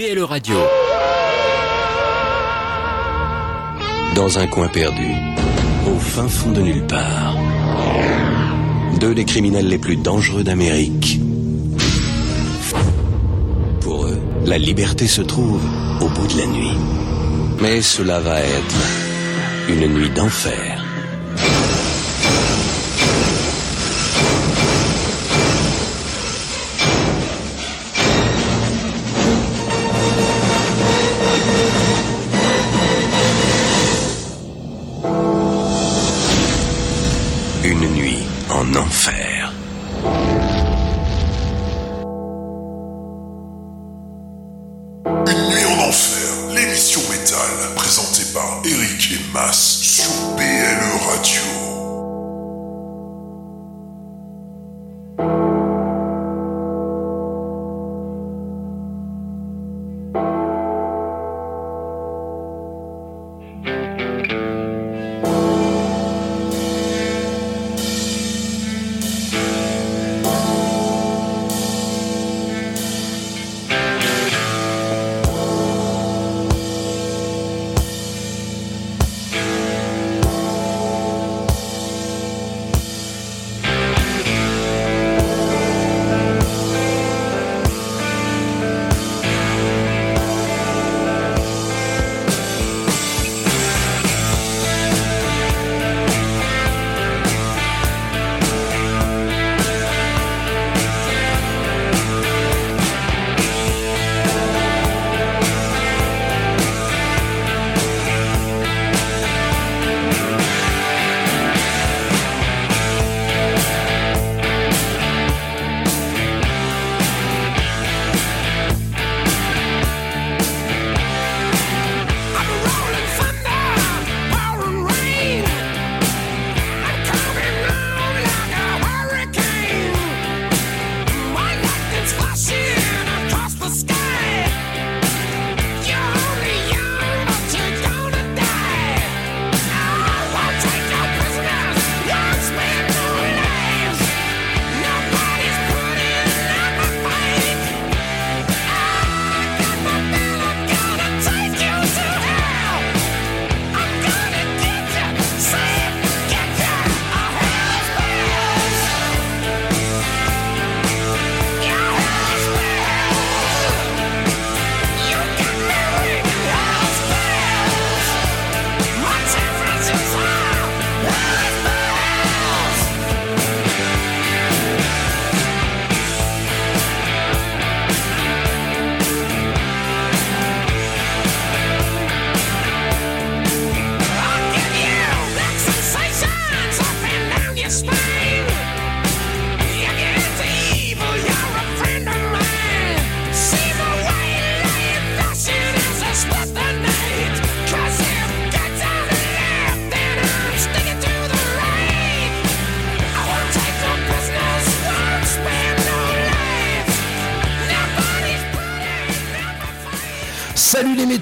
PLE Radio. Dans un coin perdu, au fin fond de nulle part, deux des criminels les plus dangereux d'Amérique. Pour eux, la liberté se trouve au bout de la nuit. Mais cela va être une nuit d'enfer.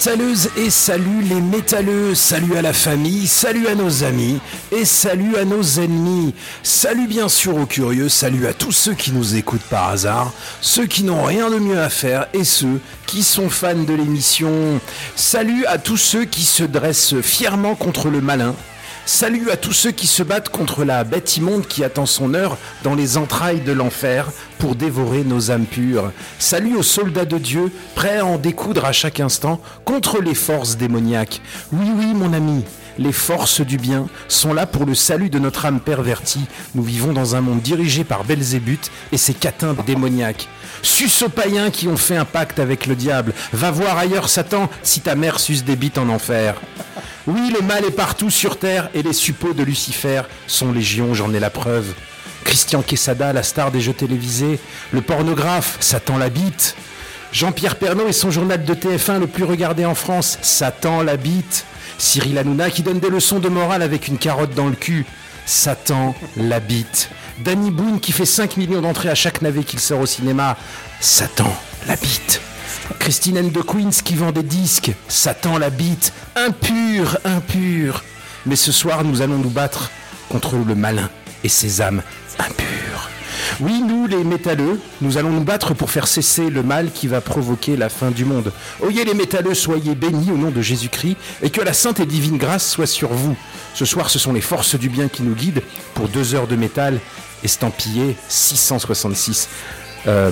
Métalleuses et salut les métalleux, salut à la famille, salut à nos amis et salut à nos ennemis. Salut bien sûr aux curieux, salut à tous ceux qui nous écoutent par hasard, ceux qui n'ont rien de mieux à faire et ceux qui sont fans de l'émission. Salut à tous ceux qui se dressent fièrement contre le malin. Salut à tous ceux qui se battent contre la bête immonde qui attend son heure dans les entrailles de l'enfer pour dévorer nos âmes pures. Salut aux soldats de Dieu, prêts à en découdre à chaque instant contre les forces démoniaques. Oui, oui, mon ami, les forces du bien sont là pour le salut de notre âme pervertie. Nous vivons dans un monde dirigé par Belzébuth et ses catins démoniaques. Suce aux païens qui ont fait un pacte avec le diable. Va voir ailleurs Satan si ta mère suce des bites en enfer. Oui, le mal est partout sur terre et les suppôts de Lucifer sont légion, j'en ai la preuve. Christian Quesada, la star des jeux télévisés, le pornographe, Satan la bite. Jean-Pierre Pernaut et son journal de TF1 le plus regardé en France, Satan la bite. Cyril Hanouna qui donne des leçons de morale avec une carotte dans le cul, Satan la bite. Danny Boone qui fait 5 millions d'entrées à chaque navet qu'il sort au cinéma, Satan la bite. Christine Anne de Queens qui vend des disques, Satan la bite, impur, impur. Mais ce soir, nous allons nous battre contre le malin et ses âmes impures. Oui, nous, les métalleux, nous allons nous battre pour faire cesser le mal qui va provoquer la fin du monde. Oyez les métalleux, soyez bénis au nom de Jésus-Christ et que la sainte et divine grâce soit sur vous. Ce soir, ce sont les forces du bien qui nous guident pour deux heures de métal estampillé 666. Euh,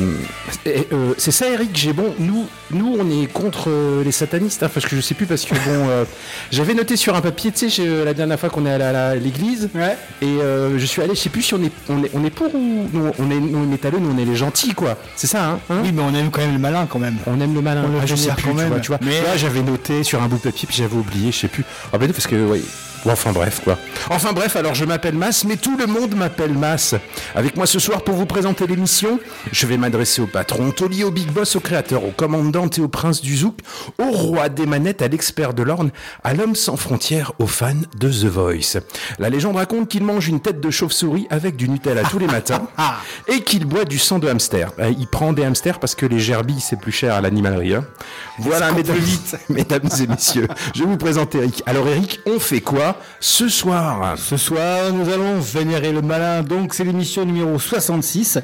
euh, c'est ça, Eric. J'ai bon. Nous, nous, on est contre euh, les satanistes, hein, parce que je sais plus parce que bon, euh, j'avais noté sur un papier, tu sais, la dernière fois qu'on est allé à l'église, Ouais. et euh, je suis allé, je sais plus si on est, on est, on est pour ou on est, les métalleux, nous, on est les gentils, quoi. C'est ça, hein, hein? Oui, mais on aime quand même le malin quand même. on aime le malin. On Ah, je sais plus, quand tu même. vois, tu vois. Mais- Là, j'avais noté sur un bout de papier, puis j'avais oublié, je sais plus. Ah ben non, parce que, oui. Enfin bref, quoi. Enfin bref, alors je m'appelle Mas, mais tout le monde m'appelle Mas. Avec moi ce soir pour vous présenter l'émission, je vais m'adresser au patron, au taulier, au big boss, au créateur, au commandant et au prince du zouk, au roi des manettes, à l'expert de l'orne, à l'homme sans frontières, aux fans de The Voice. La légende raconte qu'il mange une tête de chauve-souris avec du Nutella tous les matins et qu'il boit du sang de hamster. Euh, Il prend des hamsters parce que les gerbilles, c'est plus cher à l'animalerie. hein. Voilà, mesdames, mesdames et messieurs, je vous présente Eric. Alors Eric, on fait quoi ce soir? Ce soir, nous allons vénérer le malin. Donc, c'est l'émission numéro 66.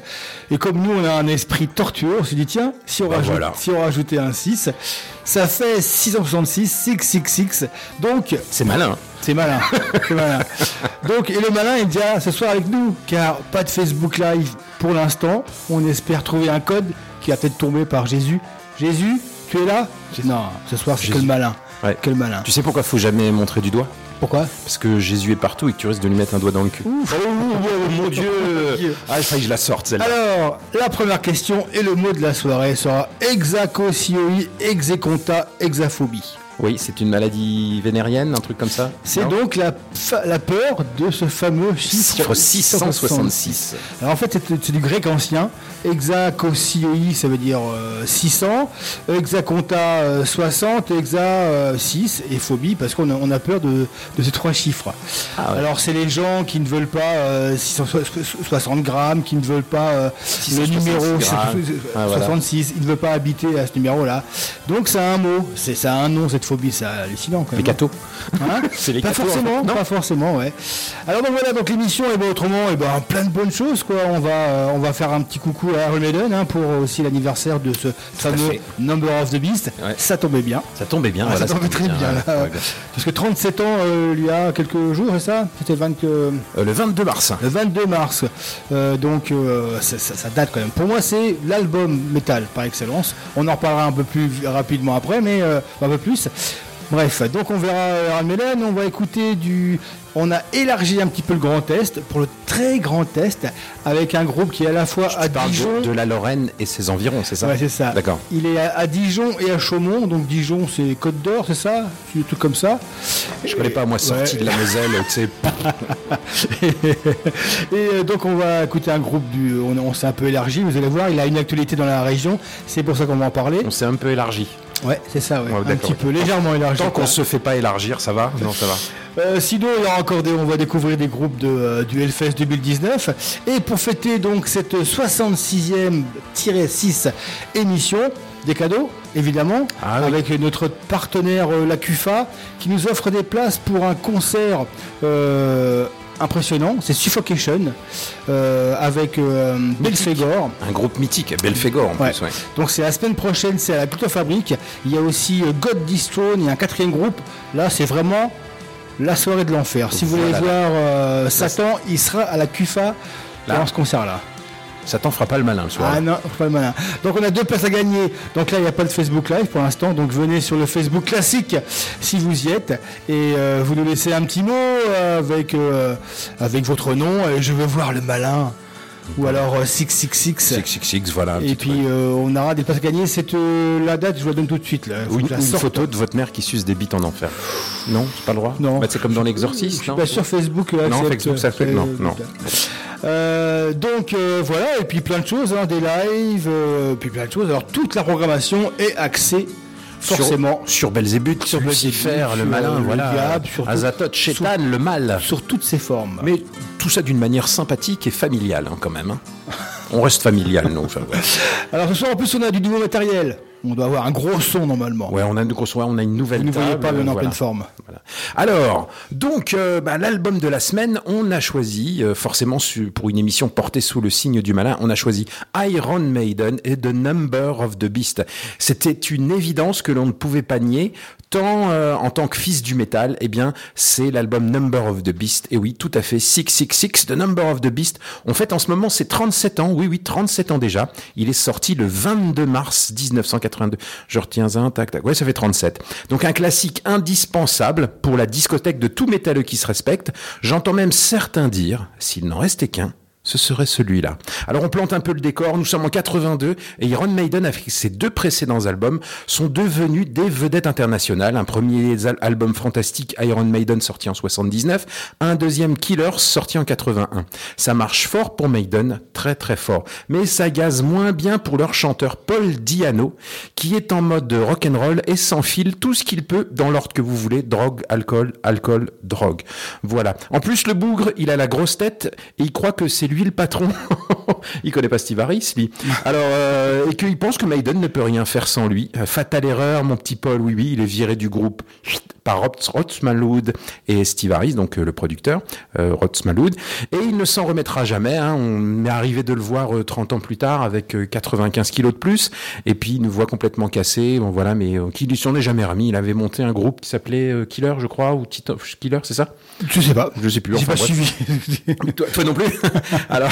Et comme nous, on a un esprit tortueux, on s'est dit, tiens, si on, Bah rajoute, voilà. si on un 6, ça fait 666, 666. Donc, C'est malin. c'est malin. c'est malin. Donc, et le malin est déjà ce soir avec nous, car pas de Facebook Live pour l'instant. On espère trouver un code qui va peut-être tomber par Jésus. Jésus, tu es là? Non, ce soir, c'est que le malin. Ouais. Que le malin. Tu sais pourquoi faut jamais montrer du doigt? Pourquoi Parce que Jésus est partout et que tu risques de lui mettre un doigt dans le cul. Oh, mon Dieu Ah, il fallait que je la sorte celle-là. Alors, la première question et le mot de la soirée sera hexacosioi, execonta, hexaphobie. Oui, c'est une maladie vénérienne, un truc comme ça C'est donc la, peur de ce fameux chiffre, Chiffre 666. Alors en fait, c'est c'est du grec ancien. Hexakosioi, ça veut dire euh, 600. Hexaconta, euh, 60. Hexa, euh, 6. Et phobie, parce qu'on a, on a peur de, de ces trois chiffres. Ah ouais. Alors, c'est les gens qui ne veulent pas euh, 660 grammes, qui ne veulent pas euh, le 666 numéro grammes. Ah, voilà. 66. Ils ne veulent pas habiter à ce numéro-là. Donc, ça a un mot. C'est, ça a un nom, cette phobie. C'est hallucinant quand Les même. cathos. Hein C'est les pas cathos, en forcément, fait. Non. pas forcément, ouais. Alors donc voilà, donc l'émission est ben, autrement, et ben plein de bonnes choses quoi. On va, euh, on va faire un petit coucou à Maiden hein, pour aussi l'anniversaire de ce fameux. Number of the Beast. Ouais. Ça tombait bien. Ça tombait bien, Ah, voilà. ça tombait très bien. ouais, là. ouais, bien. Parce que 37 ans, euh, il y a quelques jours, c'est ça? C'était 20 que- Euh, le 22 mars. le 22 mars. Euh, donc euh, ça, ça- ça date quand même. Pour moi, c'est l'album métal par excellence. On en reparlera un peu plus rapidement après, mais euh, un peu plus. Bref, donc on verra Iron Maiden, on va écouter du... On a élargi un petit peu le grand test pour le très grand test avec un groupe qui est à la fois à Tu Dijon... de, de la Lorraine et ses environs, c'est ça Ouais, c'est ça. D'accord. Il est à, à Dijon et à Chaumont. Donc Dijon, c'est Côte d'Or, c'est ça truc comme ça. Je connais pas, moi, sorti Ouais. de la Moselle, tu sais. Et euh, donc on va écouter un groupe du. On, on s'est un peu élargi, vous allez voir, il a une actualité dans la région. C'est pour ça qu'on va en parler. On s'est un peu élargi. Ouais, c'est ça, ouais. Ouais, un petit peu, légèrement élargi. Tant qu'on quoi. se fait pas élargir, ça va Non, ça va. Euh, sinon, il y aura encore des, on va découvrir des groupes de, euh, du Hellfest 2019. Et pour fêter donc cette 66e-6 émission, des cadeaux, évidemment, Ah oui. avec notre partenaire euh, la CUFA, qui nous offre des places pour un concert euh, impressionnant. C'est Suffocation, euh, avec euh, Belphégor. Un groupe mythique, Belphégor en Ouais. plus, ouais. Donc c'est la semaine prochaine, c'est à la Culture Fabrique. Il y a aussi euh, God y a un quatrième groupe. Là, c'est vraiment la soirée de l'enfer. Si vous voulez Voilà. voir euh, Satan, il sera à la CUFA dans ce concert-là. Ça t'en fera pas le malin le soir. Ah non, pas le malin. Donc on a deux places à gagner. Donc là, il n'y a pas de Facebook Live pour l'instant. Donc venez sur le Facebook classique si vous y êtes. Et euh, vous nous laissez un petit mot euh, avec, euh, avec votre nom. Je veux voir le malin. Ou alors euh, 666. 666, voilà. Et puis euh, on aura des places à gagner. C'est euh, la date, je vous la donne tout de suite. Là. Ou la ou une photo de votre mère qui suce des bites en enfer. Non, j'ai pas le droit Non. Bah, c'est comme dans l'exorciste, pas sur Facebook. Là, Non, Facebook, ça fait- non, euh, non. Euh, donc euh, voilà, et puis plein de choses, hein, des lives, euh, puis plein de choses. Alors toute la programmation est axée forcément Sur, sur Belzébuth, Sur Lucifer, le malin, euh, le voilà. diable, sur Azathoth, Chétan, le mal. sur toutes ses formes. Mais tout ça d'une manière sympathique et familiale, hein, quand même. hein. On reste familial, nous. enfin, ouais. Alors ce soir en plus on a du nouveau matériel. On doit avoir un gros son normalement. Ouais, on a une grosse, on a une nouvelle Vous ne voyez pas, est en pleine forme. Voilà. Alors, donc, euh, bah, l'album de la semaine, on a choisi, euh, forcément su- pour une émission portée sous le signe du malin, on a choisi Iron Maiden et The Number of the Beast. C'était une évidence que l'on ne pouvait pas nier, tant euh, en tant que fils du métal, eh bien, c'est l'album Number of the Beast. Et oui, tout à fait, 666, The Number of the Beast. On fête en ce moment ses 37 ans, oui, oui, 37 ans déjà. Il est sorti le 22 mars 1982. Je retiens un, tac, tac. Ouais, ça fait 37. Donc un classique indispensable pour la discothèque de tout métalleux qui se respecte. J'entends même certains dire, s'il n'en restait qu'un, ce serait celui-là. Alors on plante un peu le décor, nous sommes en 82 et Iron Maiden avec ses deux précédents albums sont devenus des vedettes internationales. Un premier al- album fantastique Iron Maiden sorti en 79, un deuxième Killers sorti en 81. Ça marche fort pour Maiden, très très fort, mais ça gaze moins bien pour leur chanteur Paul Diano qui est en mode rock'n'roll et s'enfile tout ce qu'il peut dans l'ordre que vous voulez, drogue, alcool, alcool, drogue. Voilà. En plus le bougre, il a la grosse tête et il croit que c'est lui le patron. il connaît pas Steve Harris, lui. Alors, euh, et qu'il pense que Maiden ne peut rien faire sans lui. Euh, Fatale erreur, mon petit Paul, oui, oui, il est viré du groupe par Smallwood et Steve Harris, donc euh, le producteur, euh. Et il ne s'en remettra jamais. Hein. On m'est arrivé de le voir euh, 30 ans plus tard avec euh, 95 kilos de plus. Et puis, une voix complètement cassée. Bon, voilà, mais euh, qui s'en est jamais remis. Il avait monté un groupe qui s'appelait Killer, je crois, ou Titan Killer, c'est ça? Je sais pas. Je sais plus. J'ai enfin, pas bref. suivi. Toi, toi non plus. Alors,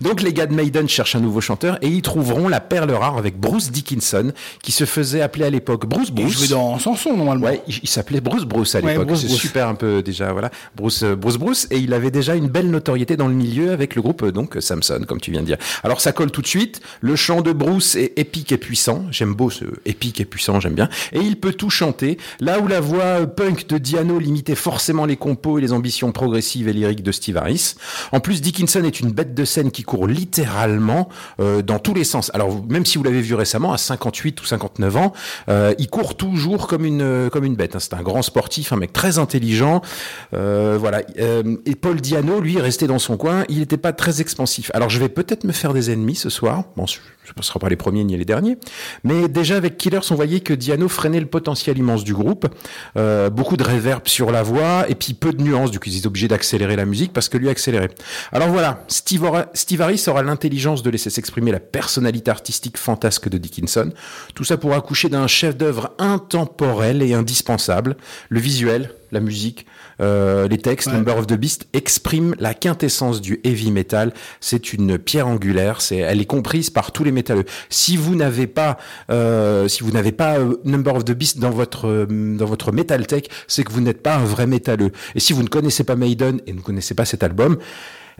donc les gars de Maiden cherchent un nouveau chanteur et ils trouveront la perle rare avec Bruce Dickinson, qui se faisait appeler à l'époque Bruce Il Bruce. jouait dans Samson normalement. Ouais, il, il s'appelait Bruce Bruce à l'époque. Bruce C'est Bruce. super un peu déjà, voilà. Bruce, euh, Bruce Bruce. Et il avait déjà une belle notoriété dans le milieu avec le groupe, euh, donc, Samson, comme tu viens de dire. Alors, ça colle tout de suite. Le chant de Bruce est épique et puissant. J'aime beau ce épique et puissant, j'aime bien. Et il peut tout chanter. Là où la voix punk de Diano limitait forcément les compos et les ambitions progressives et lyriques de Steve Harris. En plus, Dickinson est une bête de scène qui court littéralement euh, dans tous les sens. Alors, même si vous l'avez vu récemment, à 58 ou 59 ans, euh, il court toujours comme une euh, comme une bête. hein. C'est un grand sportif, un mec très intelligent. Voilà. Et Paul Diano, lui, resté dans son coin, il n'était pas très expansif. Alors, je vais peut-être me faire des ennemis ce soir. Bon, ce ne sera pas les premiers ni les derniers. Mais déjà, avec Killers, on voyait que Diano freinait le potentiel immense du groupe. Euh, beaucoup de réverb sur la voix et puis peu de nuances. Du coup, ils étaient obligés d'accélérer la musique parce que lui accélérait. Alors voilà, Steve, Steve Harris aura l'intelligence de laisser s'exprimer la personnalité artistique fantasque de Dickinson. Tout ça pour accoucher d'un chef-d'œuvre intemporel et indispensable. Le visuel, la musique, euh, les textes, Ouais. Number of the Beast expriment la quintessence du heavy metal. C'est une pierre angulaire. C'est, elle est comprise par tous les métalleux. Si vous n'avez pas, euh, si vous n'avez pas euh, Number of the Beast dans votre euh, dans votre metal tech, c'est que vous n'êtes pas un vrai métalleux. Et si vous ne connaissez pas Maiden et ne connaissez pas cet album,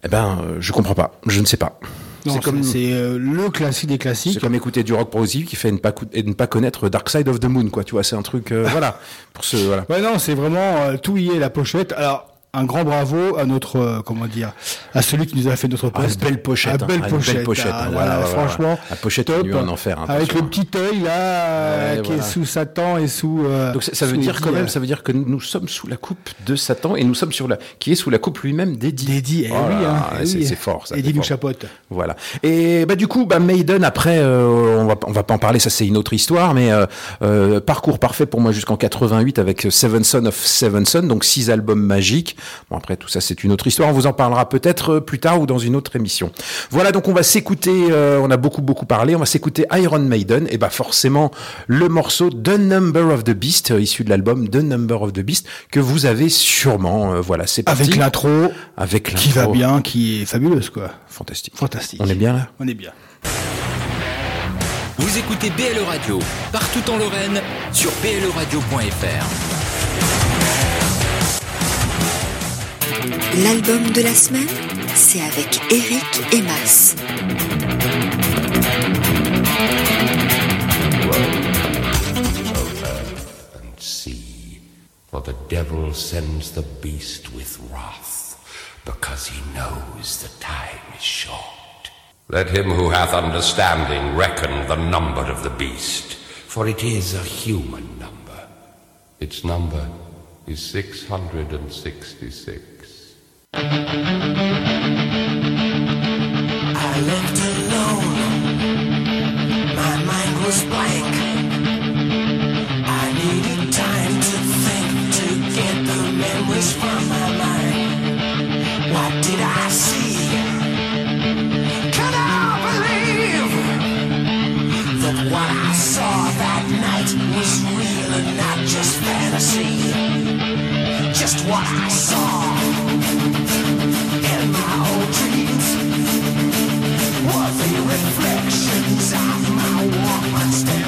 eh ben, je comprends pas. Je ne sais pas. C'est comme c'est euh, le classique des classiques. c'est comme écouter du rock progressif qui fait ne pas, et ne pas connaître Dark Side of the Moon, quoi. Tu vois, c'est un truc, euh, voilà. Pour ce, voilà. Ouais, non, c'est vraiment euh, tout y est la pochette. Alors, un grand bravo à notre, euh, comment dire, à celui qui nous a fait notre Ah, poste. belle pochette, Ah, hein. belle Ah, une pochette. belle pochette, Ah, hein. là, Voilà, là, voilà, franchement. La pochette top. en enfer, hein, Avec le petit œil là, Ouais, qui voilà. est sous Satan et sous. euh, Donc ça, ça veut dire Eddie, quand même, euh, ça veut dire que nous, sommes sous la coupe de Satan et nous sommes sur la, qui est sous la coupe lui-même d'Eddie. D'Eddie, eh Oh oui, hein, eh c'est oui. c'est fort, ça. Eddie nous chapote. Voilà. Et bah du coup, bah Maiden après, euh, on va on va pas en parler, ça c'est une autre histoire, mais euh, euh, parcours parfait pour moi jusqu'en 88 avec Seven Son of Seven Son, donc six albums magiques. Bon après tout ça c'est une autre histoire, on vous en parlera peut-être euh, plus tard ou dans une autre émission. Voilà donc on va s'écouter, euh, on a beaucoup beaucoup parlé, on va s'écouter Iron Maiden et bah forcément le morceau The Number of the Beast euh, issu de l'album The Number of the Beast que vous avez sûrement. euh, voilà c'est parti. Avec l'intro avec qui va l'intro. bien, qui est fabuleuse, quoi. fantastique. Fantastique. On est bien là? On est bien. Vous écoutez BLE Radio, partout en Lorraine, sur bleradio.fr. L'album de la semaine, c'est avec Eric et Mas. For the devil sends the beast with wrath, because he knows the time is short. Let him who hath understanding reckon the number of the beast, for it is a human number. Its number is 666. Just fantasy? Just what I saw reflections of my Walkman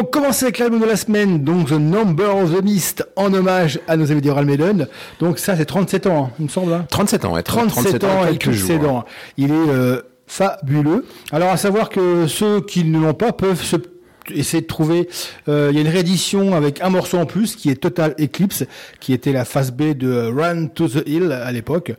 donc commencé avec l'album de la semaine, donc The Number of the Beast, en hommage à nos amis d'Iron Maiden. Donc ça c'est 37 ans, hein, il me semble. hein. 37 ans, ouais. 37, ans et quelques jours. hein. Il est euh, fabuleux. Alors à savoir que ceux qui ne l'ont pas peuvent se essayer de trouver euh, il y a une réédition avec un morceau en plus qui est Total Eclipse qui était la phase B de Run to the Hill à l'époque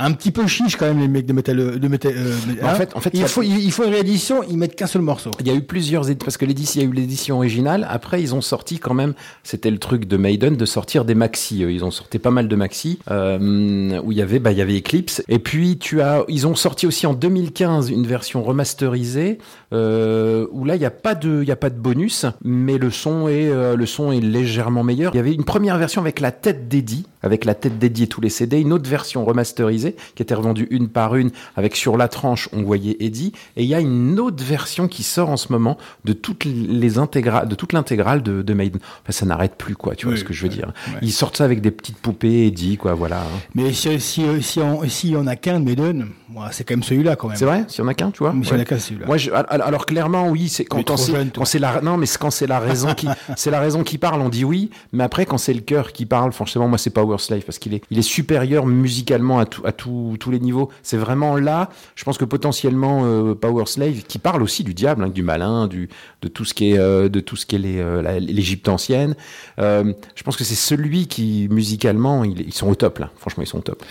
un petit peu chiche quand même les mecs de métal de métal euh, En hein. fait- en fait, il y faut il, faut une réédition ils mettent qu'un seul morceau Il y a eu plusieurs éditions, parce que l'édition, il y a eu l'édition originale. Après, ils ont sorti quand même, c'était le truc de Maiden, de sortir des maxi. eux. Ils ont sorti pas mal de maxi, euh, où il y avait, bah, il y avait Eclipse. Et puis, tu as, ils ont sorti aussi en 2015 une version remasterisée, euh, où là, il n'y a pas de, il y a pas de bonus, mais le son est, euh, le son est légèrement meilleur. Il y avait une première version avec la tête d'Eddie, avec la tête d'Eddie et tous les CD, une autre version remasterisée, qui était revendue une par une, avec sur la tranche, on voyait Eddie, et il y a une autre version qui sort en ce moment de toutes les intégrales, de toute l'intégrale de, de Maiden. Enfin, ça n'arrête plus, quoi, tu vois Oui, ce que je veux dire. ouais. Ils sortent ça avec des petites poupées Eddie, quoi, voilà. hein. mais si si si on, si on a qu'un de Maiden moi, c'est quand même celui-là quand même C'est vrai? S'il y en a qu'un, tu vois? Mais s'il y en a Ouais. qu'un, celui-là. Moi, je- alors, clairement, oui, c'est quand, quand c'est la non, mais quand c'est la raison qui c'est la raison qui parle, on dit oui. Mais après, quand c'est le cœur qui parle, franchement, moi, c'est Power Slave parce qu'il est il est supérieur musicalement à tout à tous les niveaux. C'est vraiment là. Je pense que potentiellement euh, Power Slave qui parle aussi du diable, hein, du malin, du de tout ce qui est euh, de tout ce qui est euh, l'Égypte ancienne. Je pense que c'est celui qui musicalement il- ils sont au top là. Franchement, ils sont au top.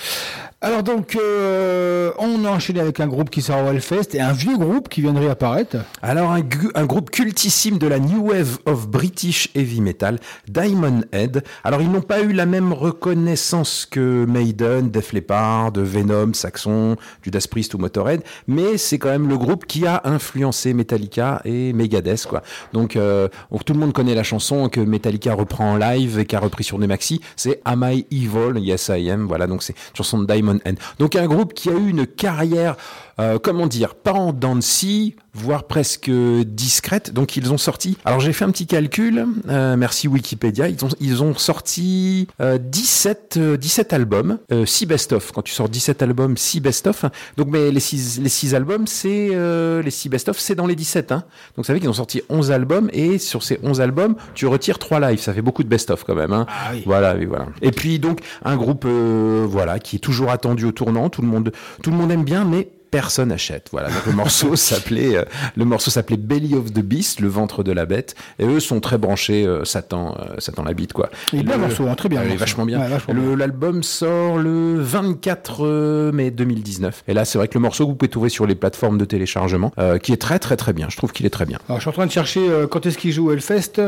Alors donc, euh, on a enchaîné avec un groupe qui sort au Hellfest et un vieux groupe qui vient de réapparaître. Alors, un, groupe cultissime de la New Wave of British Heavy Metal, Diamond Head. Alors, ils n'ont pas eu la même reconnaissance que Maiden, Def Leppard, Venom, Saxon, Judas Priest ou Motorhead, mais c'est quand même le groupe qui a influencé Metallica et Megadeth, quoi. Donc, euh, tout le monde connaît la chanson que Metallica reprend en live et qui a repris sur des maxi. C'est Am I Evil? Yes, I Am. Voilà, donc c'est une chanson de Diamond Donc, un groupe qui a eu une carrière euh, comment dire, pas en dents de scie, voire presque discrète. Donc ils ont sorti. Alors j'ai fait un petit calcul. euh, merci Wikipédia. Ils ont ils ont sorti euh, 17 euh, 17 albums, euh, 6 best-of. Quand tu sors 17 albums, 6 best-of. Donc mais les 6 les six albums, c'est euh, les 6 best-of, c'est dans les 17 hein. Donc ça veut dire qu'ils ont sorti 11 albums et sur ces 11 albums, tu retires 3 lives, ça fait beaucoup de best-of quand même hein. Ah oui. Voilà, oui, voilà. Et puis donc un groupe euh, voilà qui est toujours attendu au tournant, tout le monde tout le monde aime bien mais personne achète. Voilà, donc le morceau s'appelait euh, le morceau s'appelait Belly of the Beast, le ventre de la bête. Et eux sont très branchés euh, Satan, euh, Satan la bite quoi. Il est bien morceau, hein, très bien. Ah, il est vachement bien. Ouais, vachement Le- bien. L'album sort le 24 euh, mai 2019. Et là, c'est vrai que le morceau que vous pouvez trouver sur les plateformes de téléchargement, euh, qui est très très très bien. Je trouve qu'il est très bien. Alors, je suis en train de chercher euh, quand est-ce qu'il joue Hellfest.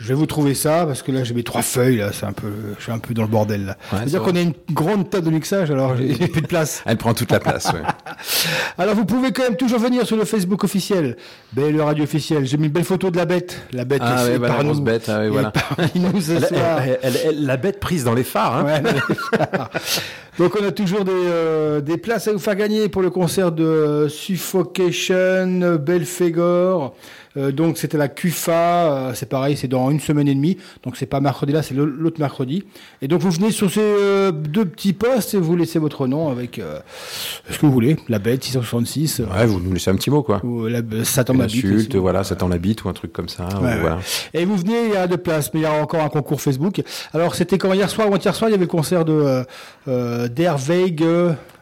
Je vais vous trouver ça parce que là j'ai mes trois feuilles là, c'est un peu, je suis un peu dans le bordel là. Ouais, C'est-à-dire c'est qu'on a une grande table de mixage, alors j'ai plus de place. Elle prend toute la place. ouais. Alors vous pouvez quand même toujours venir sur le Facebook officiel, Belle Radio officiel. J'ai mis une belle photo de la bête, la bête Ah ouais, par grosse nous. bête, ah Et voilà. nous ce Elle- soir. elle- la bête prise dans les phares. Hein. Ouais, Donc on a toujours des, euh, des places à vous faire gagner pour le concert de Suffocation, Belphégor. Euh, donc c'était la QFA, euh, c'est pareil, c'est dans une semaine et demie. Donc c'est pas mercredi là, c'est l'autre mercredi. Et donc vous venez sur ces euh, deux petits postes et vous laissez votre nom avec euh, ce que vous voulez, la bête 666 euh, Ouais, vous nous laissez un petit mot quoi. ou la Satan aussi. voilà, ça t'en la bite ou un truc comme ça. ou Ouais, voilà. Et vous venez, il y a deux places, mais il y a encore un concours Facebook. Alors c'était quand hier soir ou hier soir, il y avait le concert de d'Herveig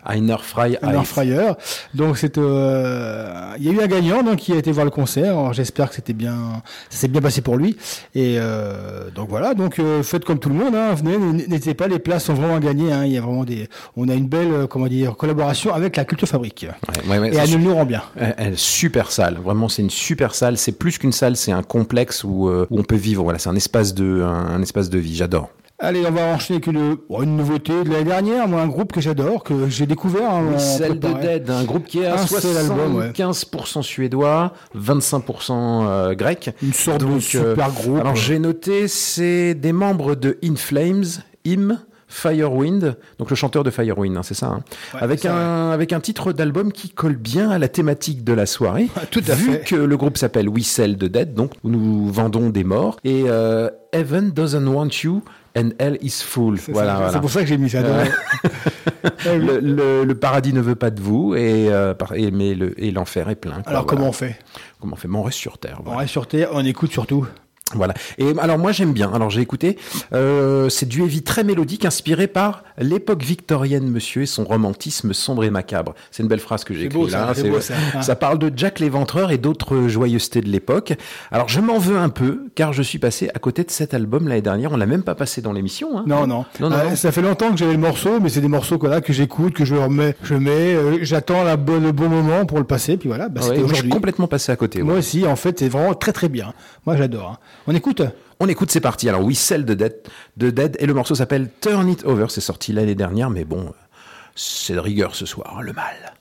un. Fryer. Donc c'est euh, il y a eu un gagnant donc qui a été voir le concert. J'espère que c'était bien ça s'est bien passé pour lui. Et euh, donc voilà, donc euh, faites comme tout le monde hein, venez n'hésitez pas les places sont vraiment gagnées hein. il y a vraiment des on a une belle comment dire collaboration avec la Culture Fabrique. Ouais, ouais, ouais, Et elle nous rend bien. Elle, super salle, vraiment c'est une super salle. C'est plus qu'une salle, c'est un complexe où, où on peut vivre. Voilà, c'est un espace de un, un espace de vie. J'adore. Allez, on va enchaîner avec une, bon, une nouveauté de l'année dernière, moi un groupe que j'adore, que j'ai découvert. hein, en Celle de. Dead, un groupe qui est à Un seul album, ouais. 75% suédois, 25% euh, grec. Une sorte de euh, super groupe. Alors j'ai noté, c'est des membres de In Flames, Im, Firewind, donc le chanteur de Firewind, hein, c'est ça, hein. Ouais, avec, un, avec un titre d'album qui colle bien à la thématique de la soirée. Tout à vu fait. que le groupe s'appelle We Sell the Dead, donc nous vendons des morts. Et euh, Heaven doesn't want you and Hell is full. C'est Voilà, voilà. C'est pour ça que j'ai mis ça. oui. Le, le- le paradis ne veut pas de vous, et, euh, et, mais le, et l'enfer est plein. quoi, Alors voilà. comment on fait? Comment on fait? Mais On reste sur Terre. On reste sur Terre, on écoute surtout. Voilà. Et alors moi j'aime bien. Alors j'ai écouté. Euh, c'est du heavy très mélodique, inspiré par l'époque victorienne, monsieur, et son romantisme sombre et macabre. C'est une belle phrase que j'ai écrite ça, là. hein, c'est beau, ça. ça parle de Jack l'Éventreur et d'autres joyeusetés de l'époque. Alors je m'en veux un peu, car je suis passé à côté de cet album l'année dernière. On l'a même pas passé dans l'émission. Hein. Non, non. Non, non, Euh, non. Ça fait longtemps que j'avais le morceau, mais c'est des morceaux voilà, que j'écoute, que je remets, je mets, euh, j'attends la bonne, le bon moment pour le passer, puis voilà, bah, Ah ouais, moi, je suis aujourd'hui. complètement passé à côté. ouais. Moi aussi, en fait, c'est vraiment très très bien. Moi, j'adore. hein. On écoute On écoute, c'est parti. Alors, We Sell the Dead, the Dead et le morceau s'appelle Turn It Over. C'est sorti l'année dernière, mais bon, c'est de rigueur ce soir, le mal.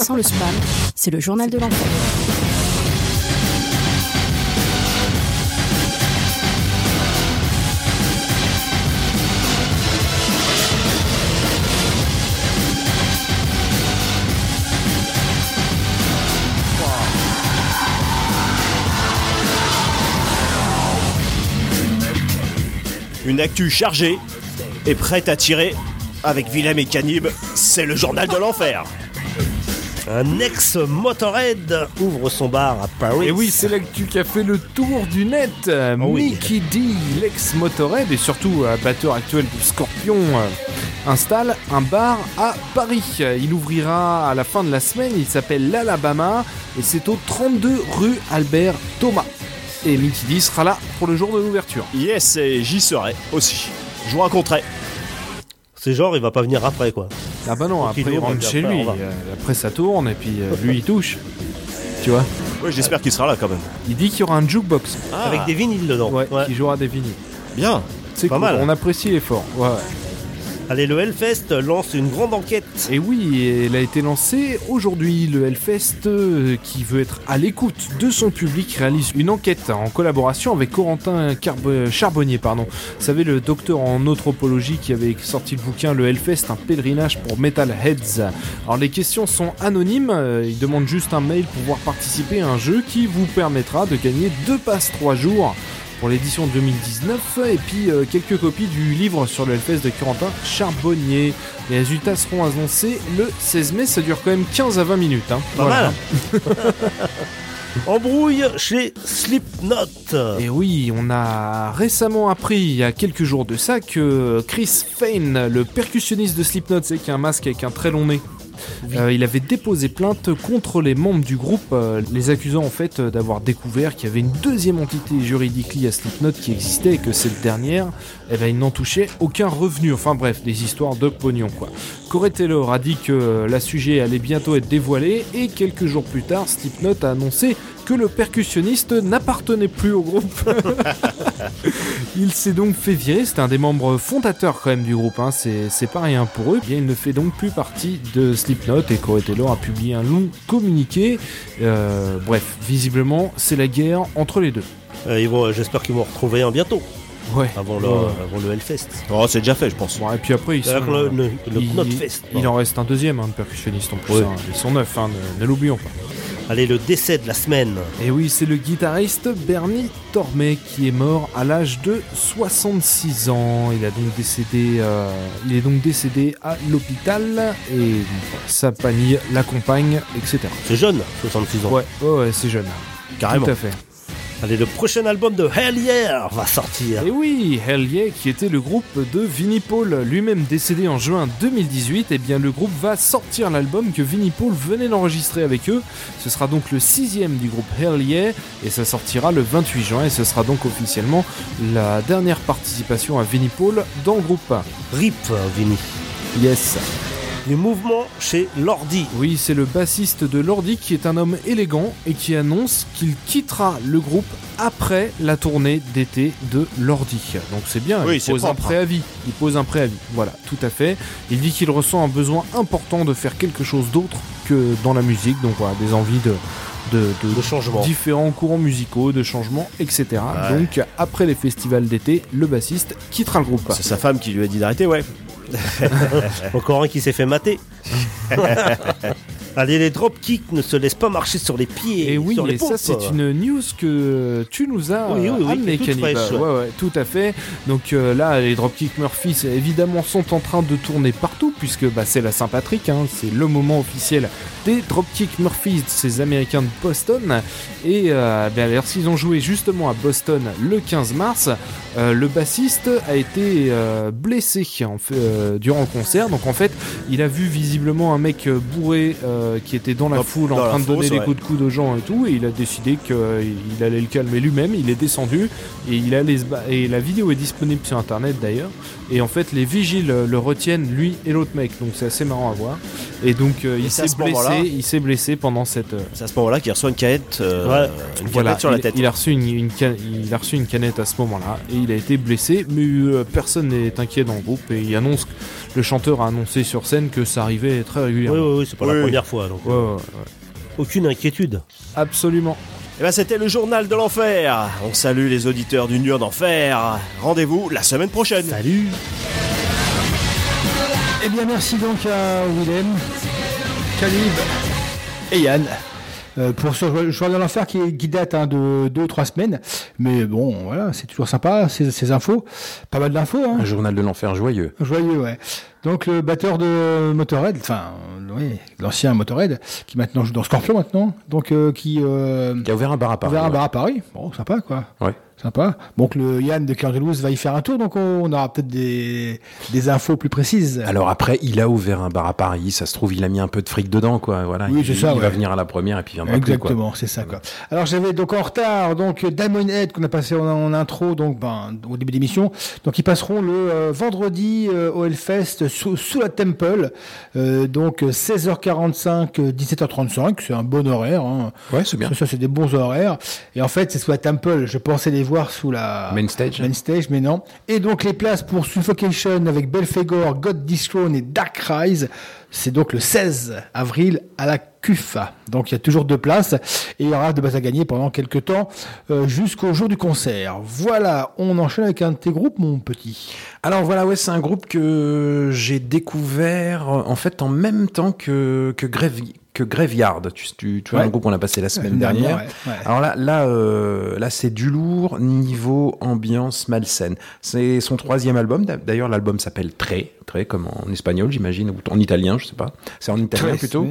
Sans le spam, c'est le journal de l'enfer. Une actu chargée et prête à tirer avec Willem et Canib, c'est le journal de l'enfer. Un ex-Motorhead ouvre son bar à Paris. Et oui, c'est l'actu qui a fait le tour du net. oui. Mickey D, l'ex-Motorhead et surtout euh, batteur actuel du Scorpion, euh, installe un bar à Paris. Il ouvrira à la fin de la semaine, il s'appelle l'Alabama et c'est au 32 rue Albert Thomas. Et Mickey D sera là pour le jour de l'ouverture. Yes, et j'y serai aussi. Je vous raconterai. C'est genre, il va pas venir après, quoi. Ah bah non, après il rentre chez après, lui, euh, après ça tourne et puis euh, lui il touche. Tu vois Ouais, j'espère qu'il sera là quand même. Il dit qu'il y aura un jukebox. Ah, Avec des vinyles dedans. Ouais, Ouais. qui jouera des vinyles. bien. C'est Pas cool, mal. on apprécie l'effort. Ouais, ouais. Allez, le Hellfest lance une grande enquête. Et oui, elle a été lancée aujourd'hui. Le Hellfest, euh, qui veut être à l'écoute de son public, réalise une enquête en collaboration avec Corentin Charbonnier. Pardon. Vous savez, le docteur en anthropologie qui avait sorti le bouquin Le Hellfest, un pèlerinage pour Metalheads. Alors les questions sont anonymes. euh, Il demande juste un mail pour pouvoir participer à un jeu qui vous permettra de gagner deux passes 3 jours pour l'édition 2019 et puis euh, quelques copies du livre sur le Hellfest de Corentin Charbonnier. Les résultats seront annoncés le 16 mai, ça dure quand même 15 à 20 minutes. hein. Pas Voilà. mal. Embrouille chez Slipknot. Et oui, on a récemment appris, il y a quelques jours de ça, que Chris Fane, le percussionniste de Slipknot, c'est qui a un masque avec un très long nez, euh, il avait déposé plainte contre les membres du groupe, euh, les accusant en fait euh, d'avoir découvert qu'il y avait une deuxième entité juridique liée à Slipknot qui existait et que cette dernière, eh ben, n'en touchait aucun revenu. Enfin bref, des histoires de pognon quoi. Corey Taylor a dit que la sujet allait bientôt être dévoilée et quelques jours plus tard, Slipknot a annoncé que le percussionniste n'appartenait plus au groupe. il s'est donc fait virer, c'était un des membres fondateurs quand même du groupe, hein. c'est c'est pas rien pour eux. Bien, il ne fait donc plus partie de Slipknot et Corey Taylor a publié un long communiqué. Euh, bref, visiblement, c'est la guerre entre les deux. Euh, ils vont- J'espère qu'ils vont retrouver un bientôt, Ouais. avant le, Ouais. avant le Hellfest. Oh, c'est déjà fait, je pense. Et puis après, ils sont, C'est-à-dire que le, le, le il, en reste un deuxième, hein, de percussionniste en plus. Ouais. hein. Ils sont neuf, hein, ne, ne l'oublions pas. Allez, le décès de la semaine. Et oui, c'est le guitariste Bernie Tormé qui est mort à l'âge de 66 ans. Il a donc décédé, euh, il est donc décédé à l'hôpital et sa famille l'accompagne, etc. C'est jeune, 66 ans. Ouais, ouais, ouais, c'est jeune. Carrément. Tout à fait. Allez, le prochain album de Hell Yeah va sortir. Et oui, Hell Yeah, qui était le groupe de Vinnie Paul, lui-même décédé en juin 2018, et bien le groupe va sortir l'album que Vinnie Paul venait d'enregistrer avec eux. Ce sera donc le sixième du groupe Hell Yeah, et ça sortira le 28 juin, et ce sera donc officiellement la dernière participation à Vinnie Paul dans le groupe. RIP, Vinny. Yes. Du mouvement chez Lordi. Oui, c'est le bassiste de Lordi qui est un homme élégant et qui annonce qu'il quittera le groupe après la tournée d'été de Lordi. Donc c'est bien, Oui, il c'est pose un propre. préavis. Il pose un préavis. Voilà, tout à fait. Il dit qu'il ressent un besoin important de faire quelque chose d'autre que dans la musique. Donc voilà, des envies de de, de- De changement. différents courants musicaux, de changements, etc. Ouais. Donc après les festivals d'été, le bassiste quittera le groupe. C'est sa femme qui lui a dit d'arrêter, ouais. Encore un qui s'est fait mater. Allez, les dropkicks ne se laissent pas marcher sur les pieds. Et oui, sur les et ça c'est une news que tu nous as Oui, oui, amené, ouais. Ouais, tout à fait. Donc euh, là, les Dropkick Murphys évidemment sont en train de tourner partout puisque bah, c'est la Saint-Patrick, hein, c'est le moment officiel des Dropkick Murphys, ces Américains de Boston. Et euh, ben, alors s'ils ont joué justement à Boston le 15 mars, euh, le bassiste a été euh, blessé en fait, euh, durant le concert. Donc en fait, il a vu visiblement un mec bourré qui était dans la Dans- foule en train de donner des ouais. coups de coude aux gens et tout, et il a décidé qu'il allait le calmer lui-même. Il est descendu et il allait se et la vidéo est disponible sur internet d'ailleurs. Et en fait, les vigiles le retiennent lui et l'autre mec, donc c'est assez marrant à voir. Et donc Et il s'est blessé, il s'est blessé pendant cette. C'est à ce moment-là qu'il reçoit une canette, Ouais. une voilà, canette sur la il, tête. il a reçu une, une can- il a reçu une canette à ce moment-là et il a été blessé, mais euh, personne n'est inquiet dans le groupe et il annonce le chanteur a annoncé sur scène que ça arrivait très régulièrement. Oui, oui, oui, c'est pas la première fois. Donc, Ouais, euh, ouais, ouais. Aucune inquiétude. Absolument. Eh ben, c'était le journal de l'enfer. On salue les auditeurs du Nuer d'enfer. Rendez-vous la semaine prochaine. Salut Eh bien, merci donc à Willem, Calib et Yann. Euh, pour ce journal de l'enfer qui, qui date hein, de deux ou trois semaines. Mais bon, voilà, c'est toujours sympa, ces, ces infos. Pas mal d'infos. Hein. Un journal de l'enfer joyeux. Joyeux, ouais. Donc le batteur de Motorhead, enfin, oui, l'ancien Motorhead, qui maintenant joue dans Scorpion maintenant, donc euh, qui, euh, Qui a ouvert un bar à Paris. ouvert un bar à Paris. Bon, sympa quoi. Ouais. Sympa. Donc le Yann de Louse va y faire un tour, donc on, aura peut-être des, des infos plus précises. Alors après, il a ouvert un bar à Paris. Ça se trouve, il a mis un peu de fric dedans, quoi. Voilà. Oui, il, c'est ça, il va venir à la première et puis il viendra. Exactement, c'est ça quoi. Alors j'avais donc en retard donc Diamond Head qu'on a passé en, en intro donc ben, au début d'émission. Donc ils passeront le euh, vendredi euh, au Hellfest sous, sous la Temple. Euh, donc 16h45, euh, 17h35, c'est un bon horaire. Hein. Ouais, c'est bien. Ça, ça, c'est des bons horaires. Et en fait c'est sous la Temple. Je pensais les voir sous la Main stage. Main stage, mais non. Et donc les places pour Suffocation avec Belphegor, God Throne et Dark Rise, c'est donc le 16 avril à la CUFA. Donc il y a toujours deux places et il y aura de base à gagner pendant quelques temps euh, jusqu'au jour du concert. Voilà, on enchaîne avec un de tes groupes, mon petit. Alors voilà, ouais, c'est un groupe que j'ai découvert euh, en fait en même temps que que, Grave- que Graveyard. Tu, tu, tu vois un groupe qu'on a passé la semaine dernière. dernière, ouais, ouais. Alors là, là, euh, là, c'est du lourd niveau ambiance malsaine. C'est son troisième album. D'a- D'ailleurs, l'album s'appelle Très, Très comme en espagnol, j'imagine, ou en italien, je sais pas. C'est en italien plutôt.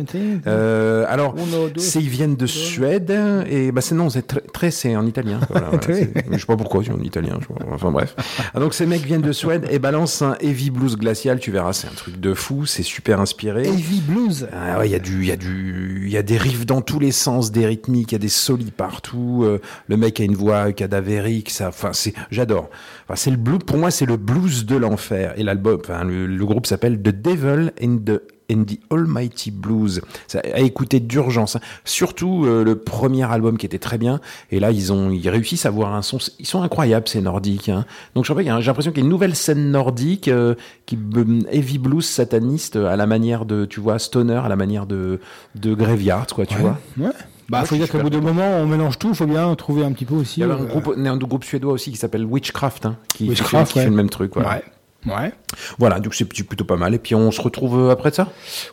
Euh, alors, c'est ils viennent de Suède et bah c'est non, c'est très, c'est en italien. Voilà, voilà, je sais pas pourquoi, c'est en italien. je enfin bref. Ah, donc ces mecs viennent de Suède et balancent un heavy blues glacial. Tu verras, c'est un truc de fou. C'est super inspiré. Heavy Blues. Ah ouais, il y a du, il y a du, il y a des riffs dans tous les sens, des rythmiques, il y a des solis partout. euh, le mec a une voix cadavérique, ça, enfin c'est, j'adore. Enfin c'est le blues, pour moi c'est le blues de l'enfer. Et l'album, enfin le, le groupe s'appelle The Devil in the in the Almighty Blues. Ça a écouté d'urgence. hein. Surtout euh, le premier album qui était très bien. Et là ils ont, ils réussissent à avoir un son. Ils sont incroyables ces Nordiques. hein. Donc a un- j'ai l'impression qu'il y a une nouvelle scène nordique euh, qui euh, heavy blues sataniste à la manière de, tu vois, stoner à la manière de de Graveyard, quoi, tu vois. Ouais. Bah, faut dire qu'au bout d'un moment, on mélange tout. Faut bien trouver un petit peu aussi. Il y avait un euh, groupe, un groupe suédois aussi qui s'appelle Witchcraft, hein, qui, Witchcraft, fait, qui fait ouais. le même truc. Voilà. Ouais. Ouais. Voilà, donc c'est plutôt pas mal. Et puis on se retrouve euh, après ça?